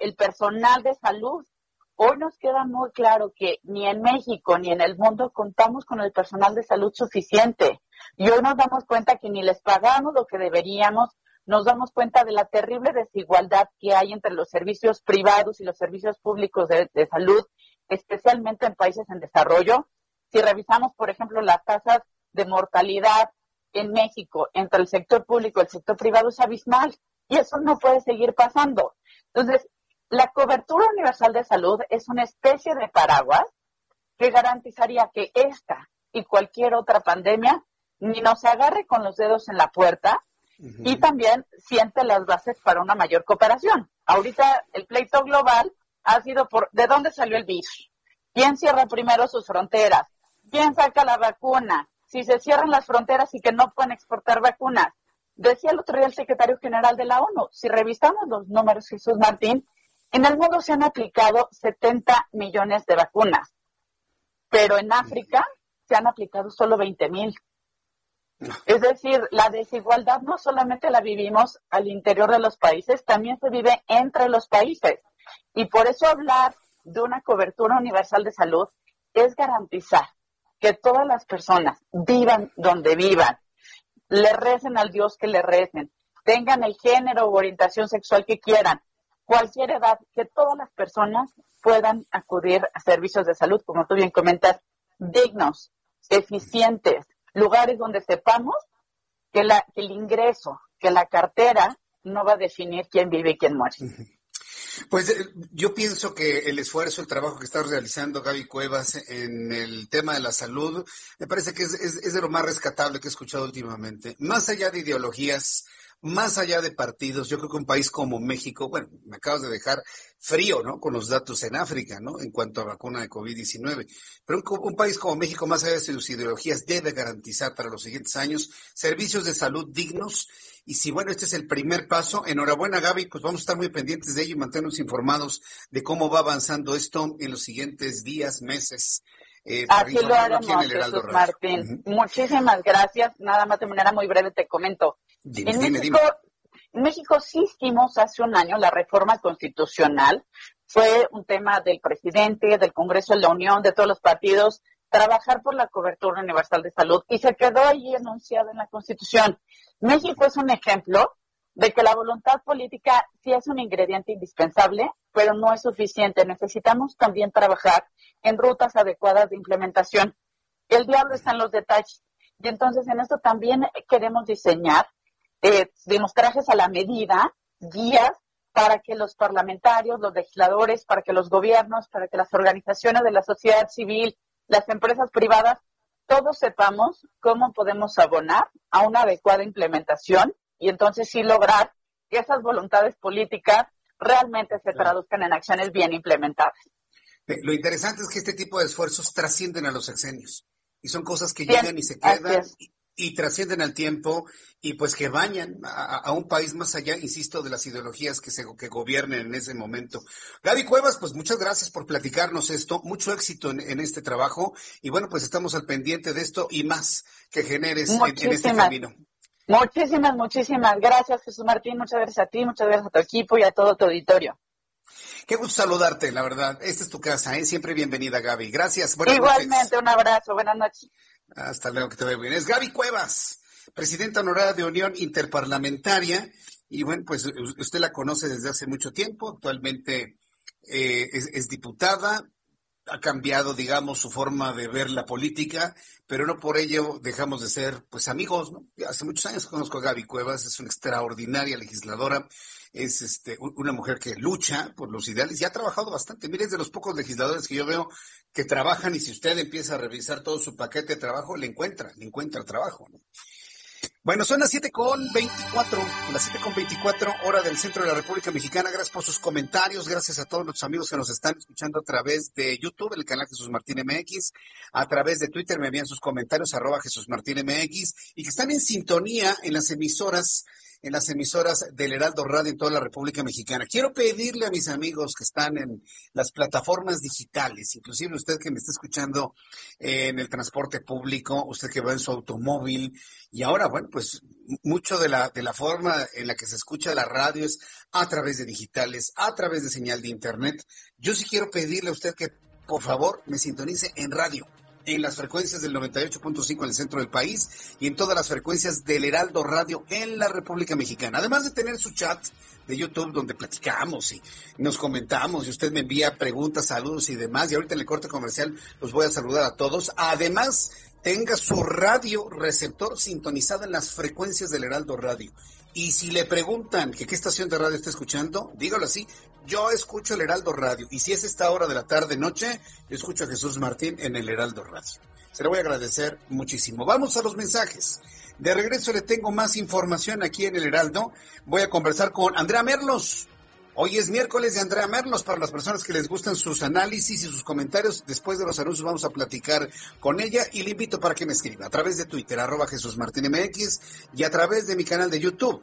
el personal de salud. Hoy nos queda muy claro que ni en México ni en el mundo contamos con el personal de salud suficiente. Y hoy nos damos cuenta que ni les pagamos lo que deberíamos, nos damos cuenta de la terrible desigualdad que hay entre los servicios privados y los servicios públicos de, salud, especialmente en países en desarrollo. Si revisamos, por ejemplo, las tasas de mortalidad en México entre el sector público y el sector privado es abismal y eso no puede seguir pasando. Entonces, la cobertura universal de salud es una especie de paraguas que garantizaría que esta y cualquier otra pandemia ni nos agarre con los dedos en la puerta y también siente las bases para una mayor cooperación. Ahorita el pleito global ha sido por de dónde salió el virus, quién cierra primero sus fronteras, quién saca la vacuna, si se cierran las fronteras y que no pueden exportar vacunas. Decía el otro día el secretario general de la ONU, si revisamos los números, Jesús Martín, en el mundo se han aplicado 70 millones de vacunas, pero en África se han aplicado solo 20 mil. Es decir, la desigualdad no solamente la vivimos al interior de los países, también se vive entre los países. Y por eso hablar de una cobertura universal de salud es garantizar que todas las personas vivan donde vivan, le recen al Dios que le recen, tengan el género o orientación sexual que quieran, cualquier edad, que todas las personas puedan acudir a servicios de salud, como tú bien comentas, dignos, eficientes, lugares donde sepamos que, la, que el ingreso, que la cartera no va a definir quién vive y quién muere. Pues eh, yo pienso que el esfuerzo, el trabajo que está realizando Gaby Cuevas en el tema de la salud, me parece que es, es de lo más rescatable que he escuchado últimamente. Más allá de ideologías, más allá de partidos, yo creo que un país como México, bueno, me acabas de dejar frío, ¿no? Con los datos en África, ¿no? En cuanto a vacuna de COVID-19. Pero un, país como México, más allá de sus ideologías, debe garantizar para los siguientes años servicios de salud dignos. Y si, bueno, este es el primer paso, enhorabuena, Gaby, pues vamos a estar muy pendientes de ello y mantenernos informados de cómo va avanzando esto en los siguientes días, meses. Eh, Así lo haremos, Jesús Martín. Muchísimas gracias. Nada más de manera muy breve te comento en, México, en México sí hicimos hace un año la reforma constitucional. Fue un tema del presidente, del Congreso de la Unión, de todos los partidos, trabajar por la cobertura universal de salud y se quedó ahí enunciado en la Constitución. México es un ejemplo de que la voluntad política sí es un ingrediente indispensable, pero no es suficiente. Necesitamos también trabajar en rutas adecuadas de implementación. El diablo está en los detalles. Y entonces en esto también queremos diseñar eh, trajes a la medida, guías para que los parlamentarios, los legisladores, para que los gobiernos, para que las organizaciones de la sociedad civil, las empresas privadas, todos sepamos cómo podemos abonar a una adecuada implementación y entonces sí lograr que esas voluntades políticas realmente se traduzcan en acciones bien implementadas. Lo interesante es que este tipo de esfuerzos trascienden a los sexenios y son cosas que llegan y se quedan y trascienden al tiempo y pues que bañan a, un país más allá, insisto, de las ideologías que se que gobiernen en ese momento. Gaby Cuevas, pues muchas gracias por platicarnos esto, mucho éxito en, este trabajo y bueno, pues estamos al pendiente de esto y más que generes en, este camino. Muchísimas, muchísimas gracias Jesús Martín, muchas gracias a ti, muchas gracias a tu equipo y a todo tu auditorio. Qué gusto saludarte, la verdad. Esta es tu casa, ¿eh? siempre bienvenida Gaby. Gracias. Igualmente, un abrazo, buenas noches. Hasta luego, que te vea bien. Es Gaby Cuevas, presidenta honorada de Unión Interparlamentaria. Y bueno, pues usted la conoce desde hace mucho tiempo. Actualmente eh, es, diputada. Ha cambiado, digamos, su forma de ver la política, pero no por ello dejamos de ser, pues, amigos, ¿no? Hace muchos años conozco a Gaby Cuevas, es una extraordinaria legisladora es este, una mujer que lucha por los ideales y ha trabajado bastante. Mire, es de los pocos legisladores que yo veo que trabajan y si usted empieza a revisar todo su paquete de trabajo, le encuentra, le encuentra trabajo. Bueno, son las 7 con 24, las 7 con 24 hora del centro de la República Mexicana. Gracias por sus comentarios, gracias a todos los amigos que nos están escuchando a través de YouTube, el canal Jesús Martín MX, a través de Twitter me envían sus comentarios, arroba Jesús Martín MX, y que están en sintonía en las emisoras en las emisoras del Heraldo Radio en toda la República Mexicana. Quiero pedirle a mis amigos que están en las plataformas digitales, inclusive usted que me está escuchando en el transporte público, usted que va en su automóvil, y ahora, bueno, pues mucho de la, de la forma en la que se escucha la radio es a través de digitales, a través de señal de Internet. Yo sí quiero pedirle a usted que por favor me sintonice en radio en las frecuencias del 98.5 en el centro del país y en todas las frecuencias del Heraldo Radio en la República Mexicana. Además de tener su chat de YouTube donde platicamos y nos comentamos y usted me envía preguntas, saludos y demás. Y ahorita en el corte comercial los voy a saludar a todos. Además, tenga su radio receptor sintonizado en las frecuencias del Heraldo Radio. Y si le preguntan que qué estación de radio está escuchando, dígalo así, yo escucho el Heraldo Radio. Y si es esta hora de la tarde, noche, yo escucho a Jesús Martín en el Heraldo Radio. Se lo voy a agradecer muchísimo. Vamos a los mensajes. De regreso le tengo más información aquí en el Heraldo. Voy a conversar con Andrea Merlos. Hoy es miércoles de Andrea Merlos para las personas que les gustan sus análisis y sus comentarios. Después de los anuncios vamos a platicar con ella y le invito para que me escriba a través de Twitter, arroba Jesús Martín MX y a través de mi canal de YouTube,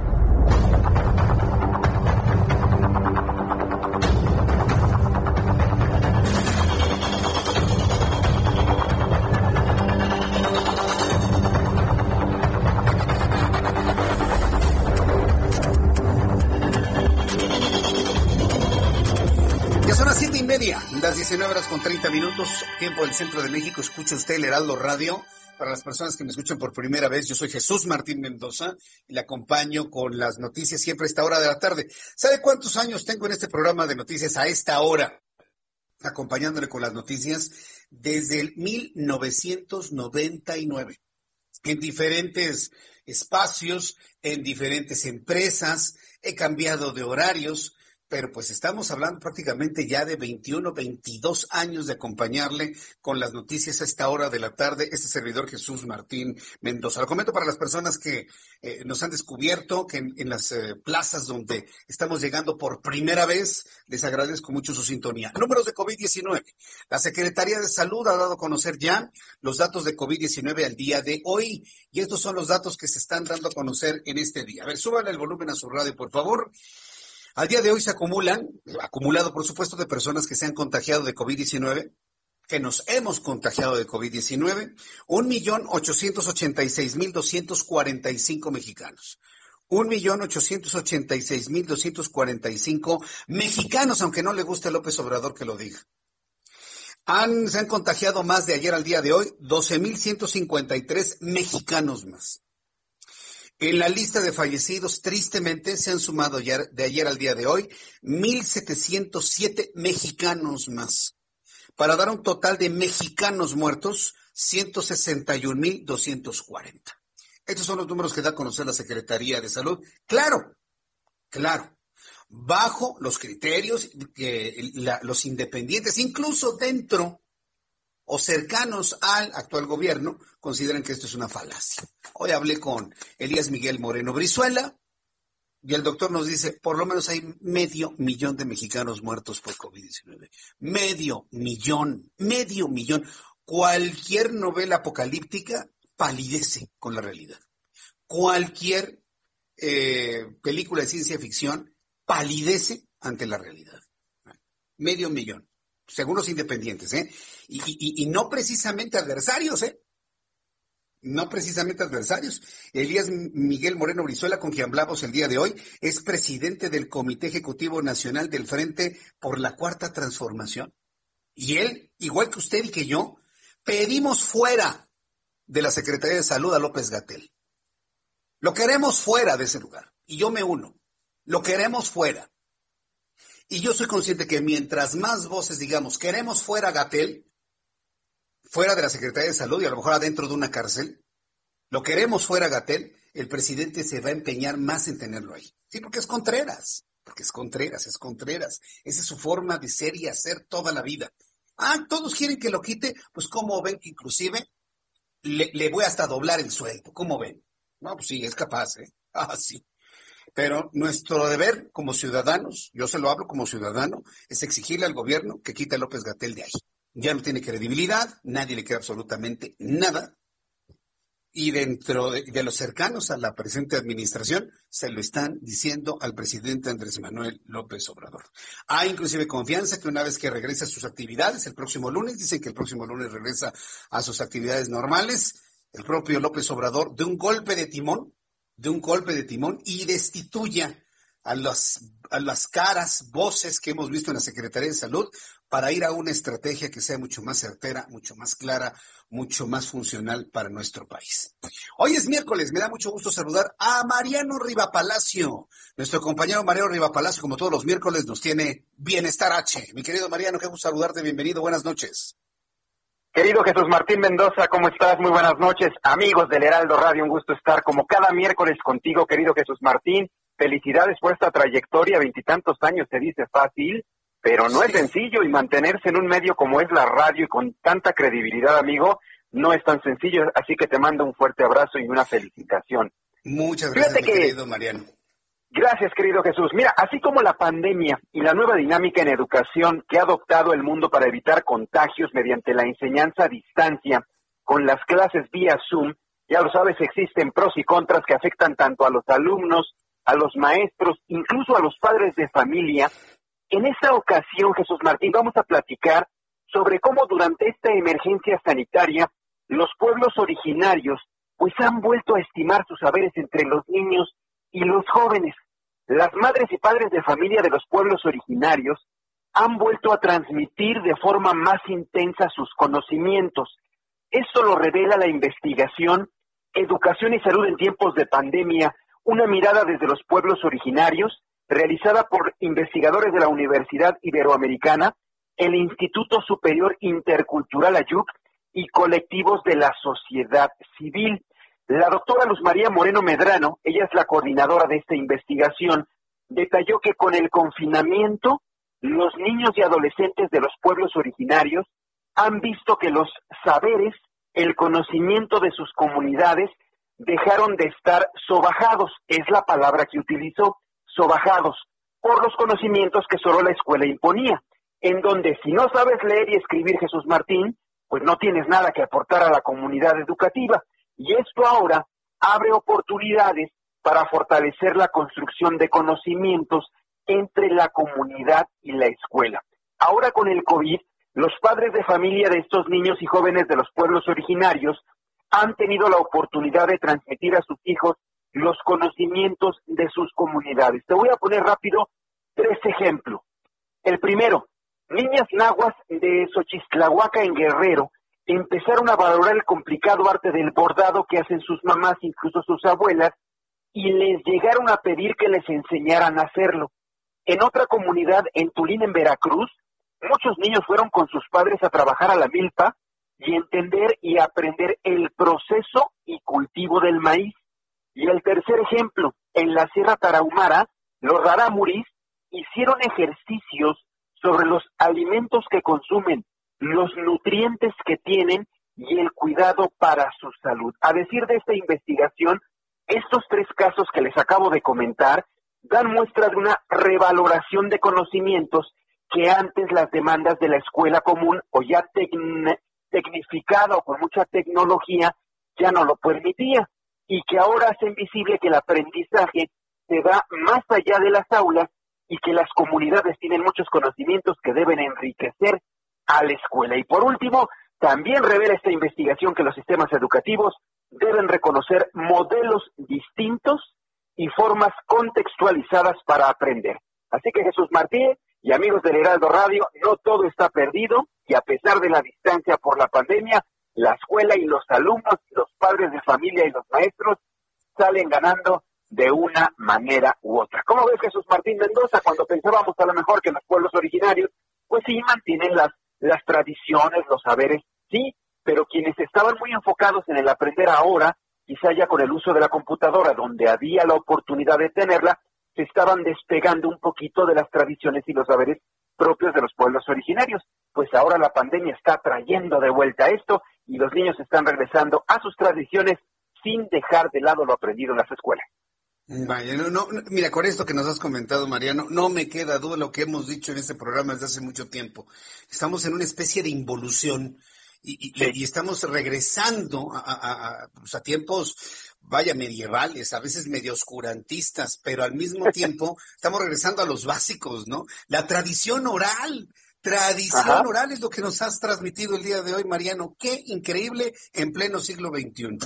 19 horas con 30 minutos, tiempo del centro de México. Escucha usted el Heraldo Radio. Para las personas que me escuchan por primera vez, yo soy Jesús Martín Mendoza y le acompaño con las noticias siempre a esta hora de la tarde. ¿Sabe cuántos años tengo en este programa de noticias a esta hora? Acompañándole con las noticias desde el 1999 en diferentes espacios, en diferentes empresas, he cambiado de horarios, pero pues estamos hablando prácticamente ya de 21, 22 años de acompañarle con las noticias a esta hora de la tarde, este servidor Jesús Martín Mendoza. Lo comento para las personas que eh, nos han descubierto, que en, las eh, plazas donde estamos llegando por primera vez, les agradezco mucho su sintonía. Números de COVID-19. La Secretaría de Salud ha dado a conocer ya los datos de COVID-19 al día de hoy, y estos son los datos que se están dando a conocer en este día. A ver, suban el volumen a su radio, por favor. Al día de hoy se acumulan, acumulado por supuesto de personas que se han contagiado de COVID-19, que nos hemos contagiado de COVID-19, un millón ochocientos ochenta y seis mil doscientos cuarenta y cinco mexicanos. Un millón ochocientos ochenta y seis mil doscientos cuarenta y cinco mexicanos, aunque no le guste a López Obrador que lo diga. Se han contagiado más de ayer al día de hoy, doce mil ciento cincuenta y tres mexicanos más. En la lista de fallecidos, tristemente, se han sumado ya de ayer al día de hoy 1.707 mexicanos más, para dar un total de mexicanos muertos 161.240. Estos son los números que da a conocer la Secretaría de Salud. Claro, claro, bajo los criterios que los independientes, incluso dentro o cercanos al actual gobierno, consideran que esto es una falacia. Hoy hablé con Elías Miguel Moreno Brizuela y el doctor nos dice, por lo menos hay medio millón de mexicanos muertos por COVID-19. Medio millón, medio millón. Cualquier novela apocalíptica palidece con la realidad. Cualquier eh, película de ciencia ficción palidece ante la realidad. Medio millón, según los independientes, ¿eh? Y, no precisamente adversarios, ¿eh? no precisamente adversarios. Elías Miguel Moreno Brizuela, con quien hablamos el día de hoy, es presidente del Comité Ejecutivo Nacional del Frente por la Cuarta Transformación. Y él, igual que usted y que yo, pedimos fuera de la Secretaría de Salud a López Gatel. Lo queremos fuera de ese lugar. Y yo me uno. Lo queremos fuera. Y yo soy consciente que mientras más voces digamos, queremos fuera Gatel, fuera de la Secretaría de Salud y a lo mejor adentro de una cárcel, lo queremos fuera Gatel, el presidente se va a empeñar más en tenerlo ahí. Sí, porque es Contreras, porque es Contreras, es Contreras. Esa es su forma de ser y hacer toda la vida. Ah, todos quieren que lo quite, pues como ven que inclusive le, voy hasta doblar el sueldo, ¿cómo ven? No, pues sí, es capaz, ¿eh? Ah, sí. Pero nuestro deber como ciudadanos, yo se lo hablo como ciudadano, es exigirle al gobierno que quite a López Gatel de ahí. Ya no tiene credibilidad, nadie le queda absolutamente nada. Y dentro de, los cercanos a la presente administración, se lo están diciendo al presidente Andrés Manuel López Obrador. Hay inclusive confianza que una vez que regrese a sus actividades, el próximo lunes, dicen que el próximo lunes regresa a sus actividades normales, el propio López Obrador, de un golpe de timón, de un golpe de timón y destituya a las, a las caras, voces que hemos visto en la Secretaría de Salud para ir a una estrategia que sea mucho más certera, mucho más clara, mucho más funcional para nuestro país. Hoy es miércoles, me da mucho gusto saludar a Mariano Rivapalacio. Nuestro compañero Mariano Rivapalacio, como todos los miércoles, nos tiene Bienestar H. Mi querido Mariano, qué gusto saludarte, bienvenido, buenas noches. Querido Jesús Martín Mendoza, ¿cómo estás? Muy buenas noches. Amigos del Heraldo Radio, un gusto estar como cada miércoles contigo, querido Jesús Martín. Felicidades por esta trayectoria, veintitantos años se dice fácil, pero no es sencillo y mantenerse en un medio como es la radio y con tanta credibilidad, amigo, no es tan sencillo, así que te mando un fuerte abrazo y una felicitación. Muchas gracias, querido Mariano. Gracias, querido Jesús. Mira, así como la pandemia y la nueva dinámica en educación que ha adoptado el mundo para evitar contagios mediante la enseñanza a distancia con las clases vía Zoom, ya lo sabes, existen pros y contras que afectan tanto a los alumnos, a los maestros, incluso a los padres de familia. En esta ocasión, Jesús Martín, vamos a platicar sobre cómo durante esta emergencia sanitaria los pueblos originarios pues han vuelto a estimar sus saberes entre los niños y los jóvenes, las madres y padres de familia de los pueblos originarios, han vuelto a transmitir de forma más intensa sus conocimientos. Esto lo revela la investigación Educación y Salud en tiempos de pandemia, una mirada desde los pueblos originarios, realizada por investigadores de la Universidad Iberoamericana, el Instituto Superior Intercultural Ayuc y colectivos de la sociedad civil. La doctora Luz María Moreno Medrano, ella es la coordinadora de esta investigación, detalló que con el confinamiento, los niños y adolescentes de los pueblos originarios han visto que los saberes, el conocimiento de sus comunidades, dejaron de estar sobajados, es la palabra que utilizó, sobajados, por los conocimientos que solo la escuela imponía, en donde si no sabes leer y escribir Jesús Martín, pues no tienes nada que aportar a la comunidad educativa. Y esto ahora abre oportunidades para fortalecer la construcción de conocimientos entre la comunidad y la escuela. Ahora con el COVID, los padres de familia de estos niños y jóvenes de los pueblos originarios han tenido la oportunidad de transmitir a sus hijos los conocimientos de sus comunidades. Te voy a poner rápido tres ejemplos. El primero, niñas nahuas de Xochistlahuaca en Guerrero empezaron a valorar el complicado arte del bordado que hacen sus mamás, incluso sus abuelas, y les llegaron a pedir que les enseñaran a hacerlo. En otra comunidad, en Tulín, en Veracruz, muchos niños fueron con sus padres a trabajar a la milpa y entender y aprender el proceso y cultivo del maíz. Y el tercer ejemplo, en la Sierra Tarahumara, los raramuris hicieron ejercicios sobre los alimentos que consumen los nutrientes que tienen y el cuidado para su salud. A decir de esta investigación, estos tres casos que les acabo de comentar dan muestra de una revaloración de conocimientos que antes las demandas de la escuela común o ya tecnificada o con mucha tecnología ya no lo permitía y que ahora hacen visible que el aprendizaje se va más allá de las aulas y que las comunidades tienen muchos conocimientos que deben enriquecer a la escuela. Y por último, también revela esta investigación que los sistemas educativos deben reconocer modelos distintos y formas contextualizadas para aprender. Así que Jesús Martín y amigos del Heraldo Radio, no todo está perdido y a pesar de la distancia por la pandemia, la escuela y los alumnos, los padres de familia y los maestros salen ganando de una manera u otra. ¿Cómo ves Jesús Martín Mendoza cuando pensábamos a lo mejor que los pueblos originarios, pues sí mantienen las, las tradiciones, los saberes, sí, pero quienes estaban muy enfocados en el aprender ahora, quizá ya con el uso de la computadora, donde había la oportunidad de tenerla, se estaban despegando un poquito de las tradiciones y los saberes propios de los pueblos originarios. Pues ahora la pandemia está trayendo de vuelta esto y los niños están regresando a sus tradiciones sin dejar de lado lo aprendido en las escuelas. Vaya, no, no, mira, con esto que nos has comentado, Mariano, no me queda duda lo que hemos dicho en este programa desde hace mucho tiempo. Estamos en una especie de involución y, y, estamos regresando a, a, a, pues a, tiempos, vaya, medievales, a veces medio oscurantistas, pero al mismo tiempo estamos regresando a los básicos, ¿no? La tradición oral. Tradición oral es lo que nos has transmitido el día de hoy, Mariano. Qué increíble en pleno siglo XXI.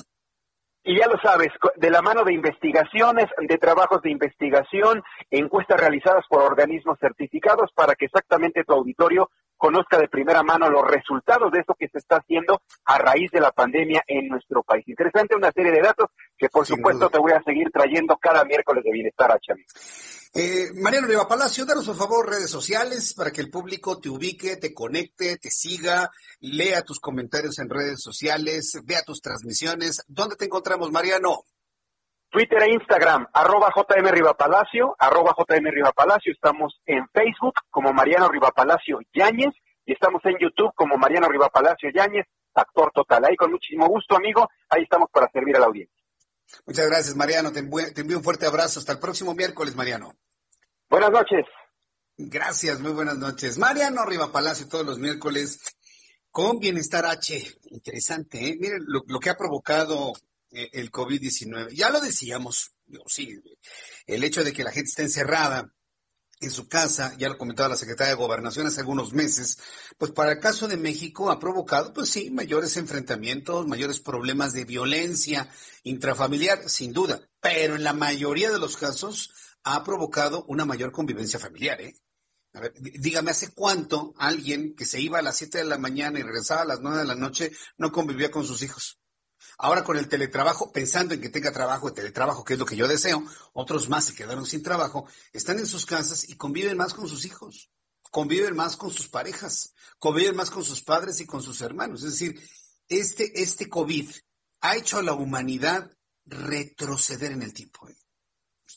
Y ya lo sabes, de la mano de investigaciones, de trabajos de investigación, encuestas realizadas por organismos certificados para que exactamente tu auditorio conozca de primera mano los resultados de esto que se está haciendo a raíz de la pandemia en nuestro país. Interesante una serie de datos que por supuesto te voy a seguir trayendo cada miércoles de Bienestar H. Eh, Mariano Riva Palacio, danos por favor redes sociales para que el público te ubique, te conecte, te siga, lea tus comentarios en redes sociales, vea tus transmisiones. ¿Dónde te encontramos, Mariano? Twitter e Instagram, arroba JM Rivapalacio, arroba JM Rivapalacio. Estamos en Facebook como Mariano Rivapalacio Yáñez y estamos en YouTube como Mariano Rivapalacio Yáñez, actor total. Ahí con muchísimo gusto, amigo. Ahí estamos para servir a la audiencia. Muchas gracias, Mariano. Te envío, un fuerte abrazo. Hasta el próximo miércoles, Mariano. Buenas noches. Gracias, muy buenas noches. Mariano Rivapalacio todos los miércoles con Bienestar H. Interesante, ¿eh? Miren lo, lo que ha provocado el COVID-19. Ya lo decíamos, sí, el hecho de que la gente esté encerrada en su casa, ya lo comentaba la secretaria de Gobernación hace algunos meses, pues para el caso de México ha provocado, pues sí, mayores enfrentamientos, mayores problemas de violencia intrafamiliar, sin duda, pero en la mayoría de los casos ha provocado una mayor convivencia familiar, ¿eh? Dígame, ¿hace cuánto alguien que se iba a las 7 de la mañana y regresaba a las 9 de la noche no convivía con sus hijos? Ahora con el teletrabajo, pensando en que tenga trabajo, el teletrabajo, que es lo que yo deseo, otros más se quedaron sin trabajo, están en sus casas y conviven más con sus hijos, conviven más con sus parejas, conviven más con sus padres y con sus hermanos. Es decir, este, este COVID ha hecho a la humanidad retroceder en el tiempo. ¿eh?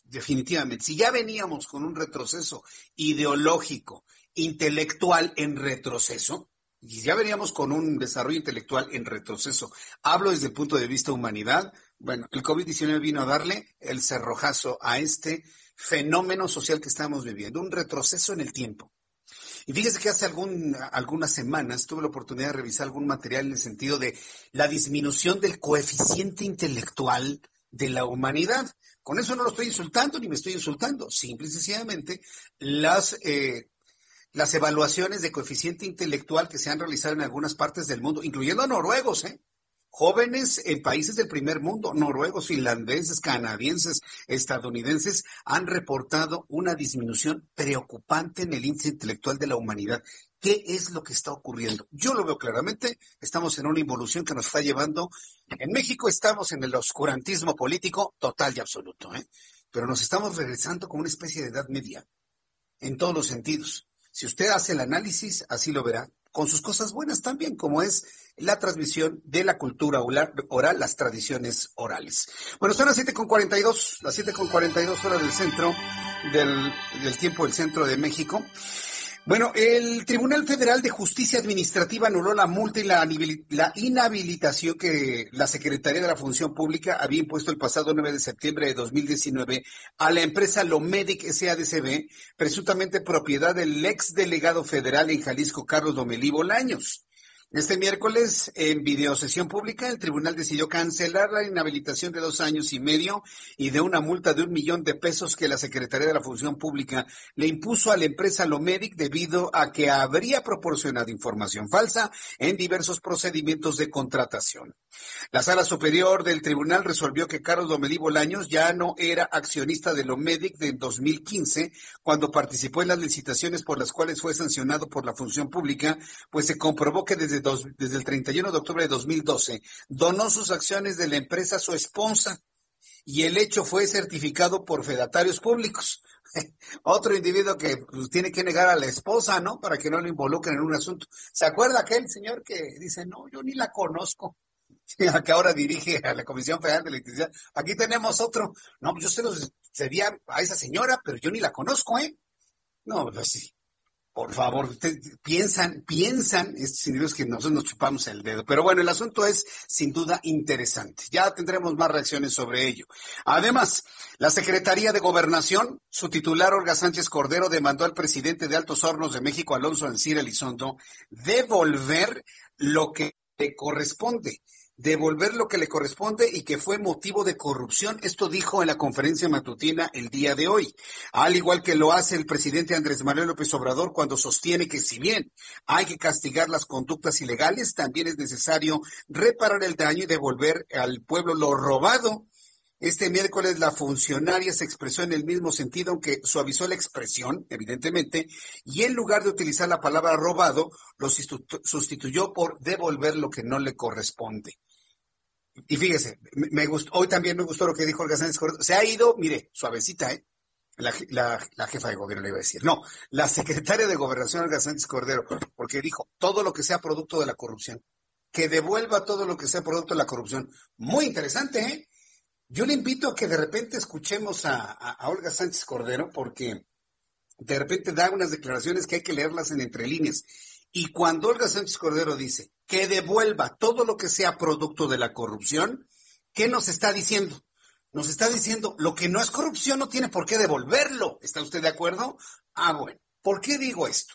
Definitivamente. Si ya veníamos con un retroceso ideológico, intelectual en retroceso, y ya veníamos con un desarrollo intelectual en retroceso. Hablo desde el punto de vista humanidad. Bueno, el COVID-19 vino a darle el cerrojazo a este fenómeno social que estamos viviendo, un retroceso en el tiempo. Y fíjese que hace algunas semanas tuve la oportunidad de revisar algún material en el sentido de la disminución del coeficiente intelectual de la humanidad. Con eso no lo estoy insultando ni me estoy insultando. Simple y sencillamente, las eh, las evaluaciones de coeficiente intelectual que se han realizado en algunas partes del mundo, incluyendo a noruegos, ¿eh? Jóvenes en países del primer mundo, noruegos, finlandeses, canadienses, estadounidenses, han reportado una disminución preocupante en el índice intelectual de la humanidad. ¿Qué es lo que está ocurriendo? Yo lo veo claramente, estamos en una involución que nos está llevando. En México estamos en el oscurantismo político total y absoluto, ¿eh? pero nos estamos regresando como una especie de edad media, en todos los sentidos. Si usted hace el análisis, así lo verá, con sus cosas buenas también, como es la transmisión de la cultura oral, las tradiciones orales. Bueno, son las 7.42, las 7.42 horas del centro, del, del tiempo del centro de México. Bueno, el Tribunal Federal de Justicia Administrativa anuló la multa y la, inhabilitación que la Secretaría de la Función Pública había impuesto el pasado 9 de septiembre de 2019 a la empresa Lomedic SADCB, presuntamente propiedad del ex delegado federal en Jalisco, Carlos Domelí Bolaños. Este miércoles, en videosesión pública, el tribunal decidió cancelar la inhabilitación de dos años y medio y de una multa de un millón de pesos que la Secretaría de la Función Pública le impuso a la empresa Lomedic debido a que habría proporcionado información falsa en diversos procedimientos de contratación. La sala superior del tribunal resolvió que Carlos Domelí Bolaños ya no era accionista de Lomedic de 2015, cuando participó en las licitaciones por las cuales fue sancionado por la función pública, pues se comprobó que desde, desde el 31 de octubre de 2012 donó sus acciones de la empresa a su esposa, y el hecho fue certificado por fedatarios públicos. Otro individuo que pues, tiene que negar a la esposa, ¿no? Para que no lo involucren en un asunto. ¿Se acuerda aquel señor que dice, no, yo ni la conozco? que ahora dirige a la Comisión Federal de Electricidad. Aquí tenemos otro. No, yo se los sería a esa señora, pero yo ni la conozco, ¿eh? No, pues sí. Por favor, piensan, piensan estos individuos que nosotros nos chupamos el dedo. Pero bueno, el asunto es sin duda interesante. Ya tendremos más reacciones sobre ello. Además, la Secretaría de Gobernación, su titular Olga Sánchez Cordero, demandó al presidente de Altos Hornos de México, Alonso Ancira Elizondo, devolver lo que le corresponde devolver lo que le corresponde y que fue motivo de corrupción. Esto dijo en la conferencia matutina el día de hoy, al igual que lo hace el presidente Andrés Manuel López Obrador cuando sostiene que si bien hay que castigar las conductas ilegales, también es necesario reparar el daño y devolver al pueblo lo robado este miércoles la funcionaria se expresó en el mismo sentido, aunque suavizó la expresión, evidentemente, y en lugar de utilizar la palabra robado, lo sustituyó por devolver lo que no le corresponde. Y fíjese, me gustó, hoy también me gustó lo que dijo Olga Sánchez Cordero. Se ha ido, mire, suavecita, ¿eh? La, jefa de gobierno le iba a decir. No, la secretaria de Gobernación, Olga Sánchez Cordero, porque dijo todo lo que sea producto de la corrupción. Que devuelva todo lo que sea producto de la corrupción. Muy interesante, ¿eh? Yo le invito a que de repente escuchemos a, a Olga Sánchez Cordero, porque de repente da unas declaraciones que hay que leerlas en entre líneas. Y cuando Olga Sánchez Cordero dice que devuelva todo lo que sea producto de la corrupción, ¿qué nos está diciendo? Nos está diciendo, lo que no es corrupción no tiene por qué devolverlo. ¿Está usted de acuerdo? Ah, bueno. ¿Por qué digo esto?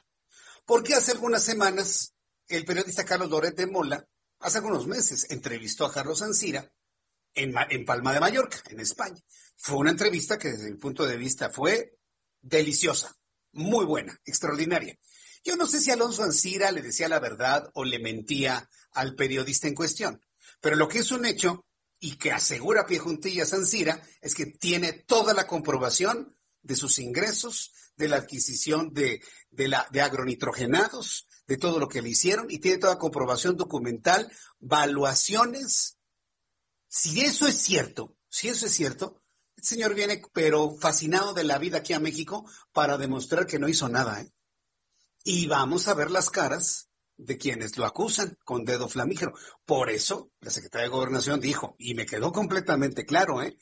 Porque hace algunas semanas el periodista Carlos Loret de Mola, hace algunos meses, entrevistó a Carlos Ancira en, en Palma de Mallorca, en España. Fue una entrevista que desde mi punto de vista fue deliciosa, muy buena, extraordinaria. Yo no sé si Alonso Ancira le decía la verdad o le mentía al periodista en cuestión, pero lo que es un hecho y que asegura Pie Juntillas Ancira es que tiene toda la comprobación de sus ingresos, de la adquisición de, de, de agronitrogenados, de todo lo que le hicieron y tiene toda comprobación documental, valuaciones. Si eso es cierto, si eso es cierto, el señor viene pero fascinado de la vida aquí a México para demostrar que no hizo nada. ¿eh? Y vamos a ver las caras de quienes lo acusan con dedo flamígero. Por eso, la secretaria de Gobernación dijo, y me quedó completamente claro, ¿eh?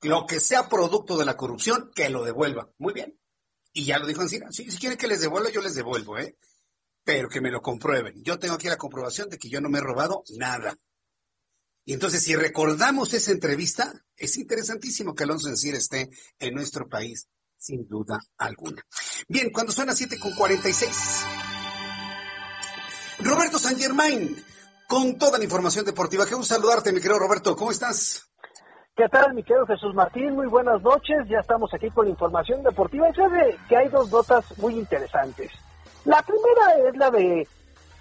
lo que sea producto de la corrupción, que lo devuelva. Muy bien. Y ya lo dijo Encina. Si quieren que les devuelva, yo les devuelvo, ¿eh? Pero que me lo comprueben. Yo tengo aquí la comprobación de que yo no me he robado nada. Y entonces, si recordamos esa entrevista, es interesantísimo que Alonso Encina esté en nuestro país sin duda alguna. Bien, cuando suena 7 con 46. Roberto San Germain, con toda la información deportiva. Qué saludarte, mi querido Roberto. ¿Cómo estás? ¿Qué tal, mi querido Jesús Martín? Muy buenas noches. Ya estamos aquí con la información deportiva. Y que hay dos notas muy interesantes. La primera es la de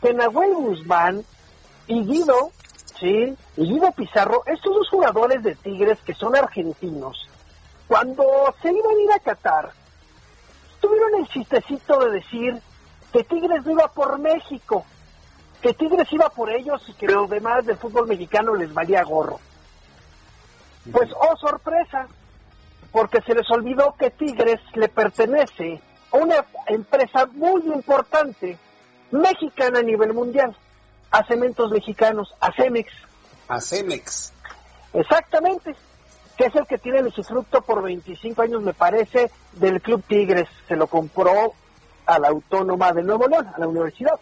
que Guzmán y Guido, ¿sí? Guido Pizarro, estos dos jugadores de Tigres que son argentinos, cuando se iban a ir a Qatar, tuvieron el chistecito de decir que Tigres iba por México, que Tigres iba por ellos y que los demás del fútbol mexicano les valía gorro. Pues, oh sorpresa, porque se les olvidó que Tigres le pertenece a una empresa muy importante, mexicana a nivel mundial, a Cementos Mexicanos, a Cemex. A Cemex. Exactamente es el que tiene el usufructo por 25 años, me parece, del Club Tigres. Se lo compró a la Autónoma de Nuevo León, a la universidad.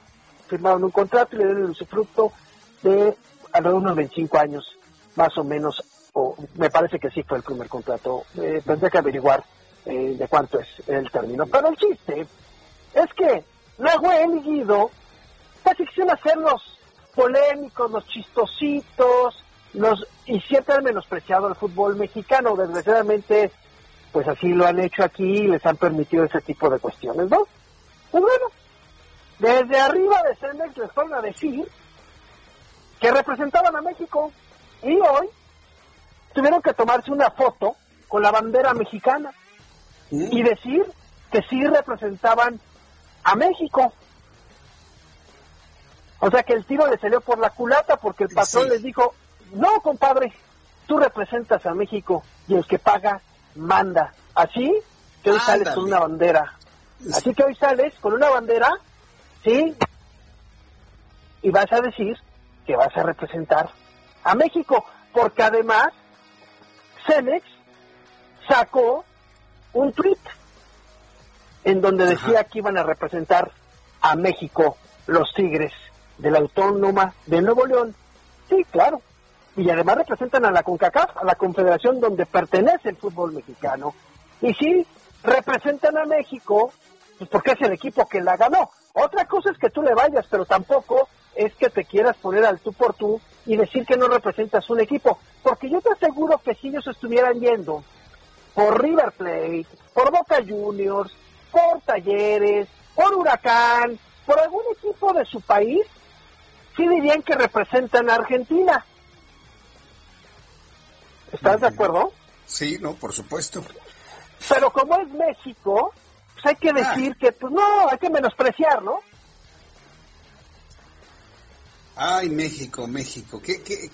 Firmaron un contrato y le dieron el usufructo de alrededor de unos 25 años, más o menos, o me parece que sí fue el primer contrato. Eh, tendré que averiguar eh, de cuánto es el término. Pero el chiste es que Nahuel y Guido, pues quisieron hacer los polémicos, los chistositos, los y siempre han menospreciado al fútbol mexicano. Desgraciadamente, pues así lo han hecho aquí y les han permitido ese tipo de cuestiones, ¿no? Pues bueno, desde arriba de Cemex les fueron a decir que representaban a México y hoy tuvieron que tomarse una foto con la bandera mexicana y decir que sí representaban a México. O sea que el tiro le salió por la culata porque el patrón les dijo, no, compadre, tú representas a México y el que paga manda. Así que hoy sales con una bandera. Así que hoy sales con una bandera, ¿sí? Y vas a decir que vas a representar a México, porque además Cemex sacó un tweet en donde decía que iban a representar a México los Tigres de la Autónoma de Nuevo León. Sí, claro. Y además representan a la CONCACAF, a la confederación donde pertenece el fútbol mexicano. Y sí, representan a México, pues porque es el equipo que la ganó. Otra cosa es que tú le vayas, pero tampoco es que te quieras poner al tú por tú y decir que no representas un equipo. Porque yo te aseguro que si ellos estuvieran yendo por River Plate, por Boca Juniors, por Talleres, por Huracán, por algún equipo de su país, sí dirían que representan a Argentina. ¿Estás de acuerdo? Sí, no, por supuesto. Pero como es México, pues hay que decir que, pues no, hay que menospreciar, ¿no? Ay, México, México. ¿Qué, qué,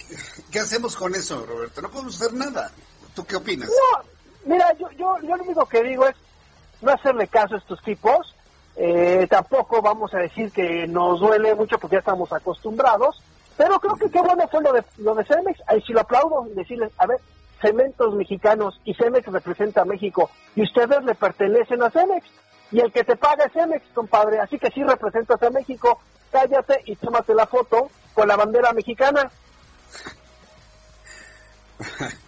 qué hacemos con eso, Roberto? No podemos hacer nada. ¿Tú qué opinas? No, mira, yo, yo, yo lo único que digo es no hacerle caso a estos tipos. Eh, tampoco vamos a decir que nos duele mucho porque ya estamos acostumbrados. Pero creo que qué bueno fue lo de, lo de Cemex. Ahí sí lo aplaudo y decirles, a ver, cementos mexicanos y Cemex representa a México y ustedes le pertenecen a Cemex. Y el que te paga es Cemex, compadre. Así que sí representas a México. Cállate y tómate la foto con la bandera mexicana.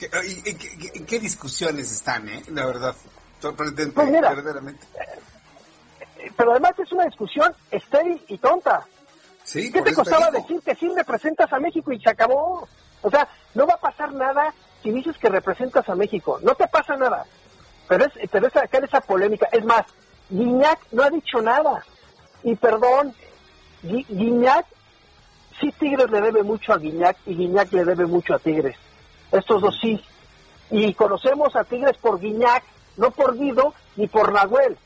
¿En qué, discusiones están, eh? La verdad, sorprendente, pues mira, verdaderamente. Pero además es una discusión estéril y tonta. Sí, ¿Qué te costaba decir que sí representas a México y se acabó? O sea, no va a pasar nada si dices que representas a México. No te pasa nada. Pero es, pero es sacar esa polémica. Es más, Guiñac no ha dicho nada. Y perdón, Guiñac, sí Tigres le debe mucho a Guiñac y Guiñac le debe mucho a Tigres. Estos dos sí. Y conocemos a Tigres por Guiñac, no por Guido ni por Nahuel.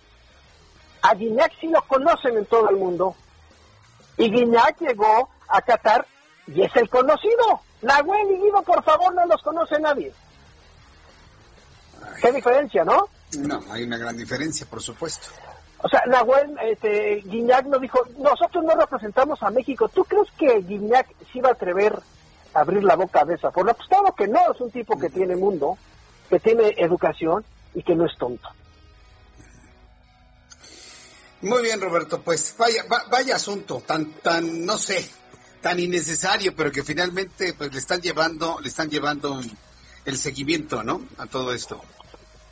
A Guiñac sí lo conocen en todo el mundo. Y Guiñac llegó a Qatar y es el conocido. Nahuel y Guido, por favor, no los conoce nadie. ¿Qué diferencia, no? No, hay una gran diferencia, por supuesto. O sea, Nahuel, este, Guiñac nos dijo, nosotros no representamos a México. ¿Tú crees que Guiñac se iba a atrever a abrir la boca de esa forma? Pues claro que no, es un tipo que tiene mundo, que tiene educación y que no es tonto. Muy bien, Roberto, pues vaya, vaya asunto, tan, tan, no sé, tan innecesario, pero que finalmente pues le están llevando, le están llevando el seguimiento, ¿no? A todo esto.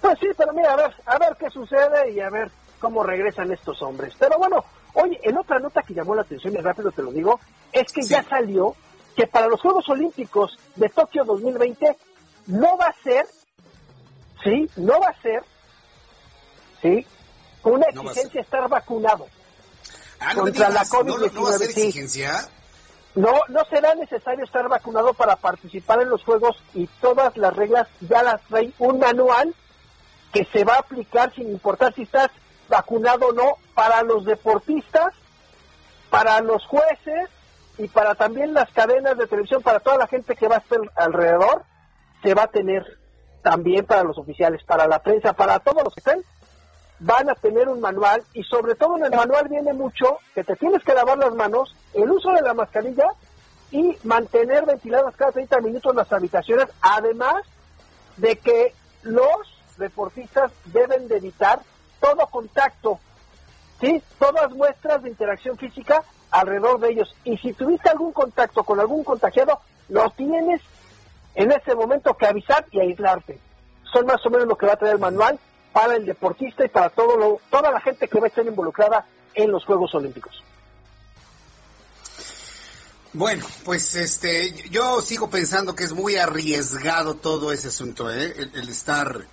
Pues sí, pero mira, a ver, a ver qué sucede y a ver cómo regresan estos hombres. Pero bueno, oye, en otra nota que llamó la atención, y rápido te lo digo, es que ya salió que para los Juegos Olímpicos de Tokio 2020 no va a ser, sí, no va a ser, sí, una exigencia estar vacunado ah, contra la COVID-19. No, va a ser exigencia. No, no será necesario estar vacunado para participar en los Juegos y todas las reglas ya las trae un manual que se va a aplicar sin importar si estás vacunado o no para los deportistas, para los jueces y para también las cadenas de televisión, para toda la gente que va a estar alrededor, se va a tener también para los oficiales, para la prensa, para todos los que estén, van a tener un manual y sobre todo en el manual viene mucho que te tienes que lavar las manos, el uso de la mascarilla y mantener ventiladas cada 30 minutos las habitaciones, además de que los deportistas deben de evitar todo contacto, ¿sí? Todas muestras de interacción física alrededor de ellos. Y si tuviste algún contacto con algún contagiado, lo tienes en ese momento que avisar y aislarte. Son más o menos lo que va a traer el manual para el deportista y para todo lo, toda la gente que va a estar involucrada en los Juegos Olímpicos. Bueno, pues este, yo sigo pensando que es muy arriesgado todo ese asunto, ¿eh? el estar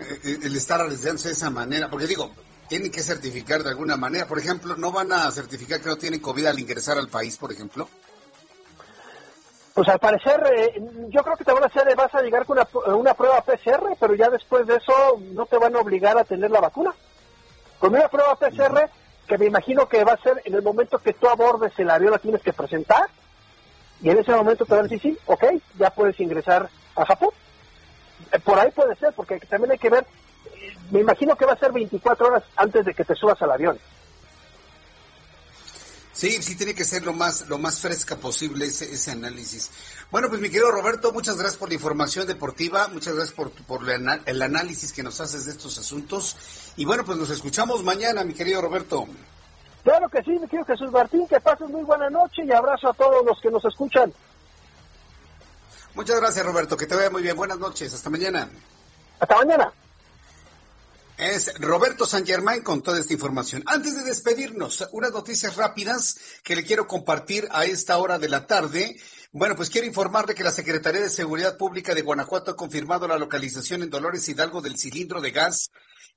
eh, el estar arriesgándose de esa manera, porque digo, tienen que certificar de alguna manera. Por ejemplo, ¿no van a certificar que no tienen COVID al ingresar al país, por ejemplo? Pues al parecer, eh, yo creo que te van a hacer, vas a llegar con una, una, prueba PCR, pero ya después de eso no te van a obligar a tener la vacuna. Con una prueba PCR, que me imagino que va a ser en el momento que tú abordes el avión, la tienes que presentar, Y en ese momento te van a decir, sí, ok, ya puedes ingresar a Japón. Eh, por ahí puede ser, porque también hay que ver, eh, me imagino que va a ser 24 horas antes de que te subas al avión. Sí, sí tiene que ser lo más, lo más fresca posible ese, ese análisis. Bueno, pues mi querido Roberto, muchas gracias por la información deportiva, muchas gracias por, por el análisis que nos haces de estos asuntos. Y bueno, pues nos escuchamos mañana, mi querido Roberto. Claro que sí, mi querido Jesús Martín, que pases muy buena noche y abrazo a todos los que nos escuchan. Muchas gracias, Roberto, que te vaya muy bien. Buenas noches, hasta mañana. Hasta mañana. Es Roberto San Germán con toda esta información. Antes de despedirnos, unas noticias rápidas que le quiero compartir a esta hora de la tarde. Bueno, pues quiero informarle que la Secretaría de Seguridad Pública de Guanajuato ha confirmado la localización en Dolores Hidalgo del cilindro de gas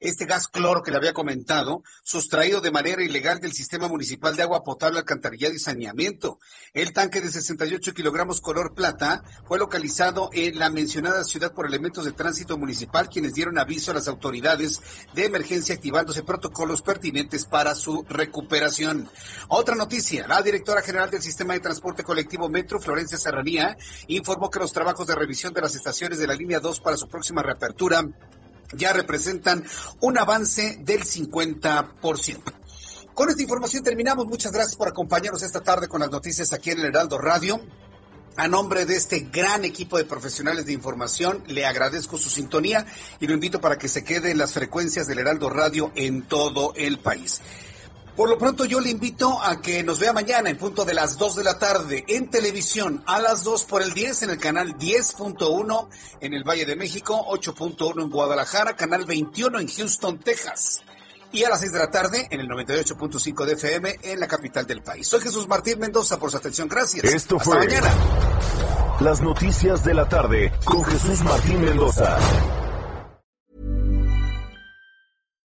este gas cloro que le había comentado, sustraído de manera ilegal del sistema municipal de agua potable, alcantarillado y saneamiento. El tanque de 68 kilogramos color plata fue localizado en la mencionada ciudad por elementos de tránsito municipal, quienes dieron aviso a las autoridades de emergencia activándose protocolos pertinentes para su recuperación. Otra noticia, la directora general del sistema de transporte colectivo Metro, Florencia Serranía, informó que los trabajos de revisión de las estaciones de la línea 2 para su próxima reapertura ya representan un avance del 50%. Con esta información terminamos. Muchas gracias por acompañarnos esta tarde con las noticias aquí en el Heraldo Radio. A nombre de este gran equipo de profesionales de información, le agradezco su sintonía y lo invito para que se quede en las frecuencias del Heraldo Radio en todo el país. Por lo pronto yo le invito a que nos vea mañana en punto de las 2 de la tarde en televisión a las 2 por el 10 en el canal 10.1 en el Valle de México, 8.1 en Guadalajara, canal 21 en Houston, Texas. Y a las 6 de la tarde en el 98.5 de FM en la capital del país. Soy Jesús Martín Mendoza por su atención. Gracias. Esto fue mañana. Las noticias de la tarde con Jesús Martín Mendoza.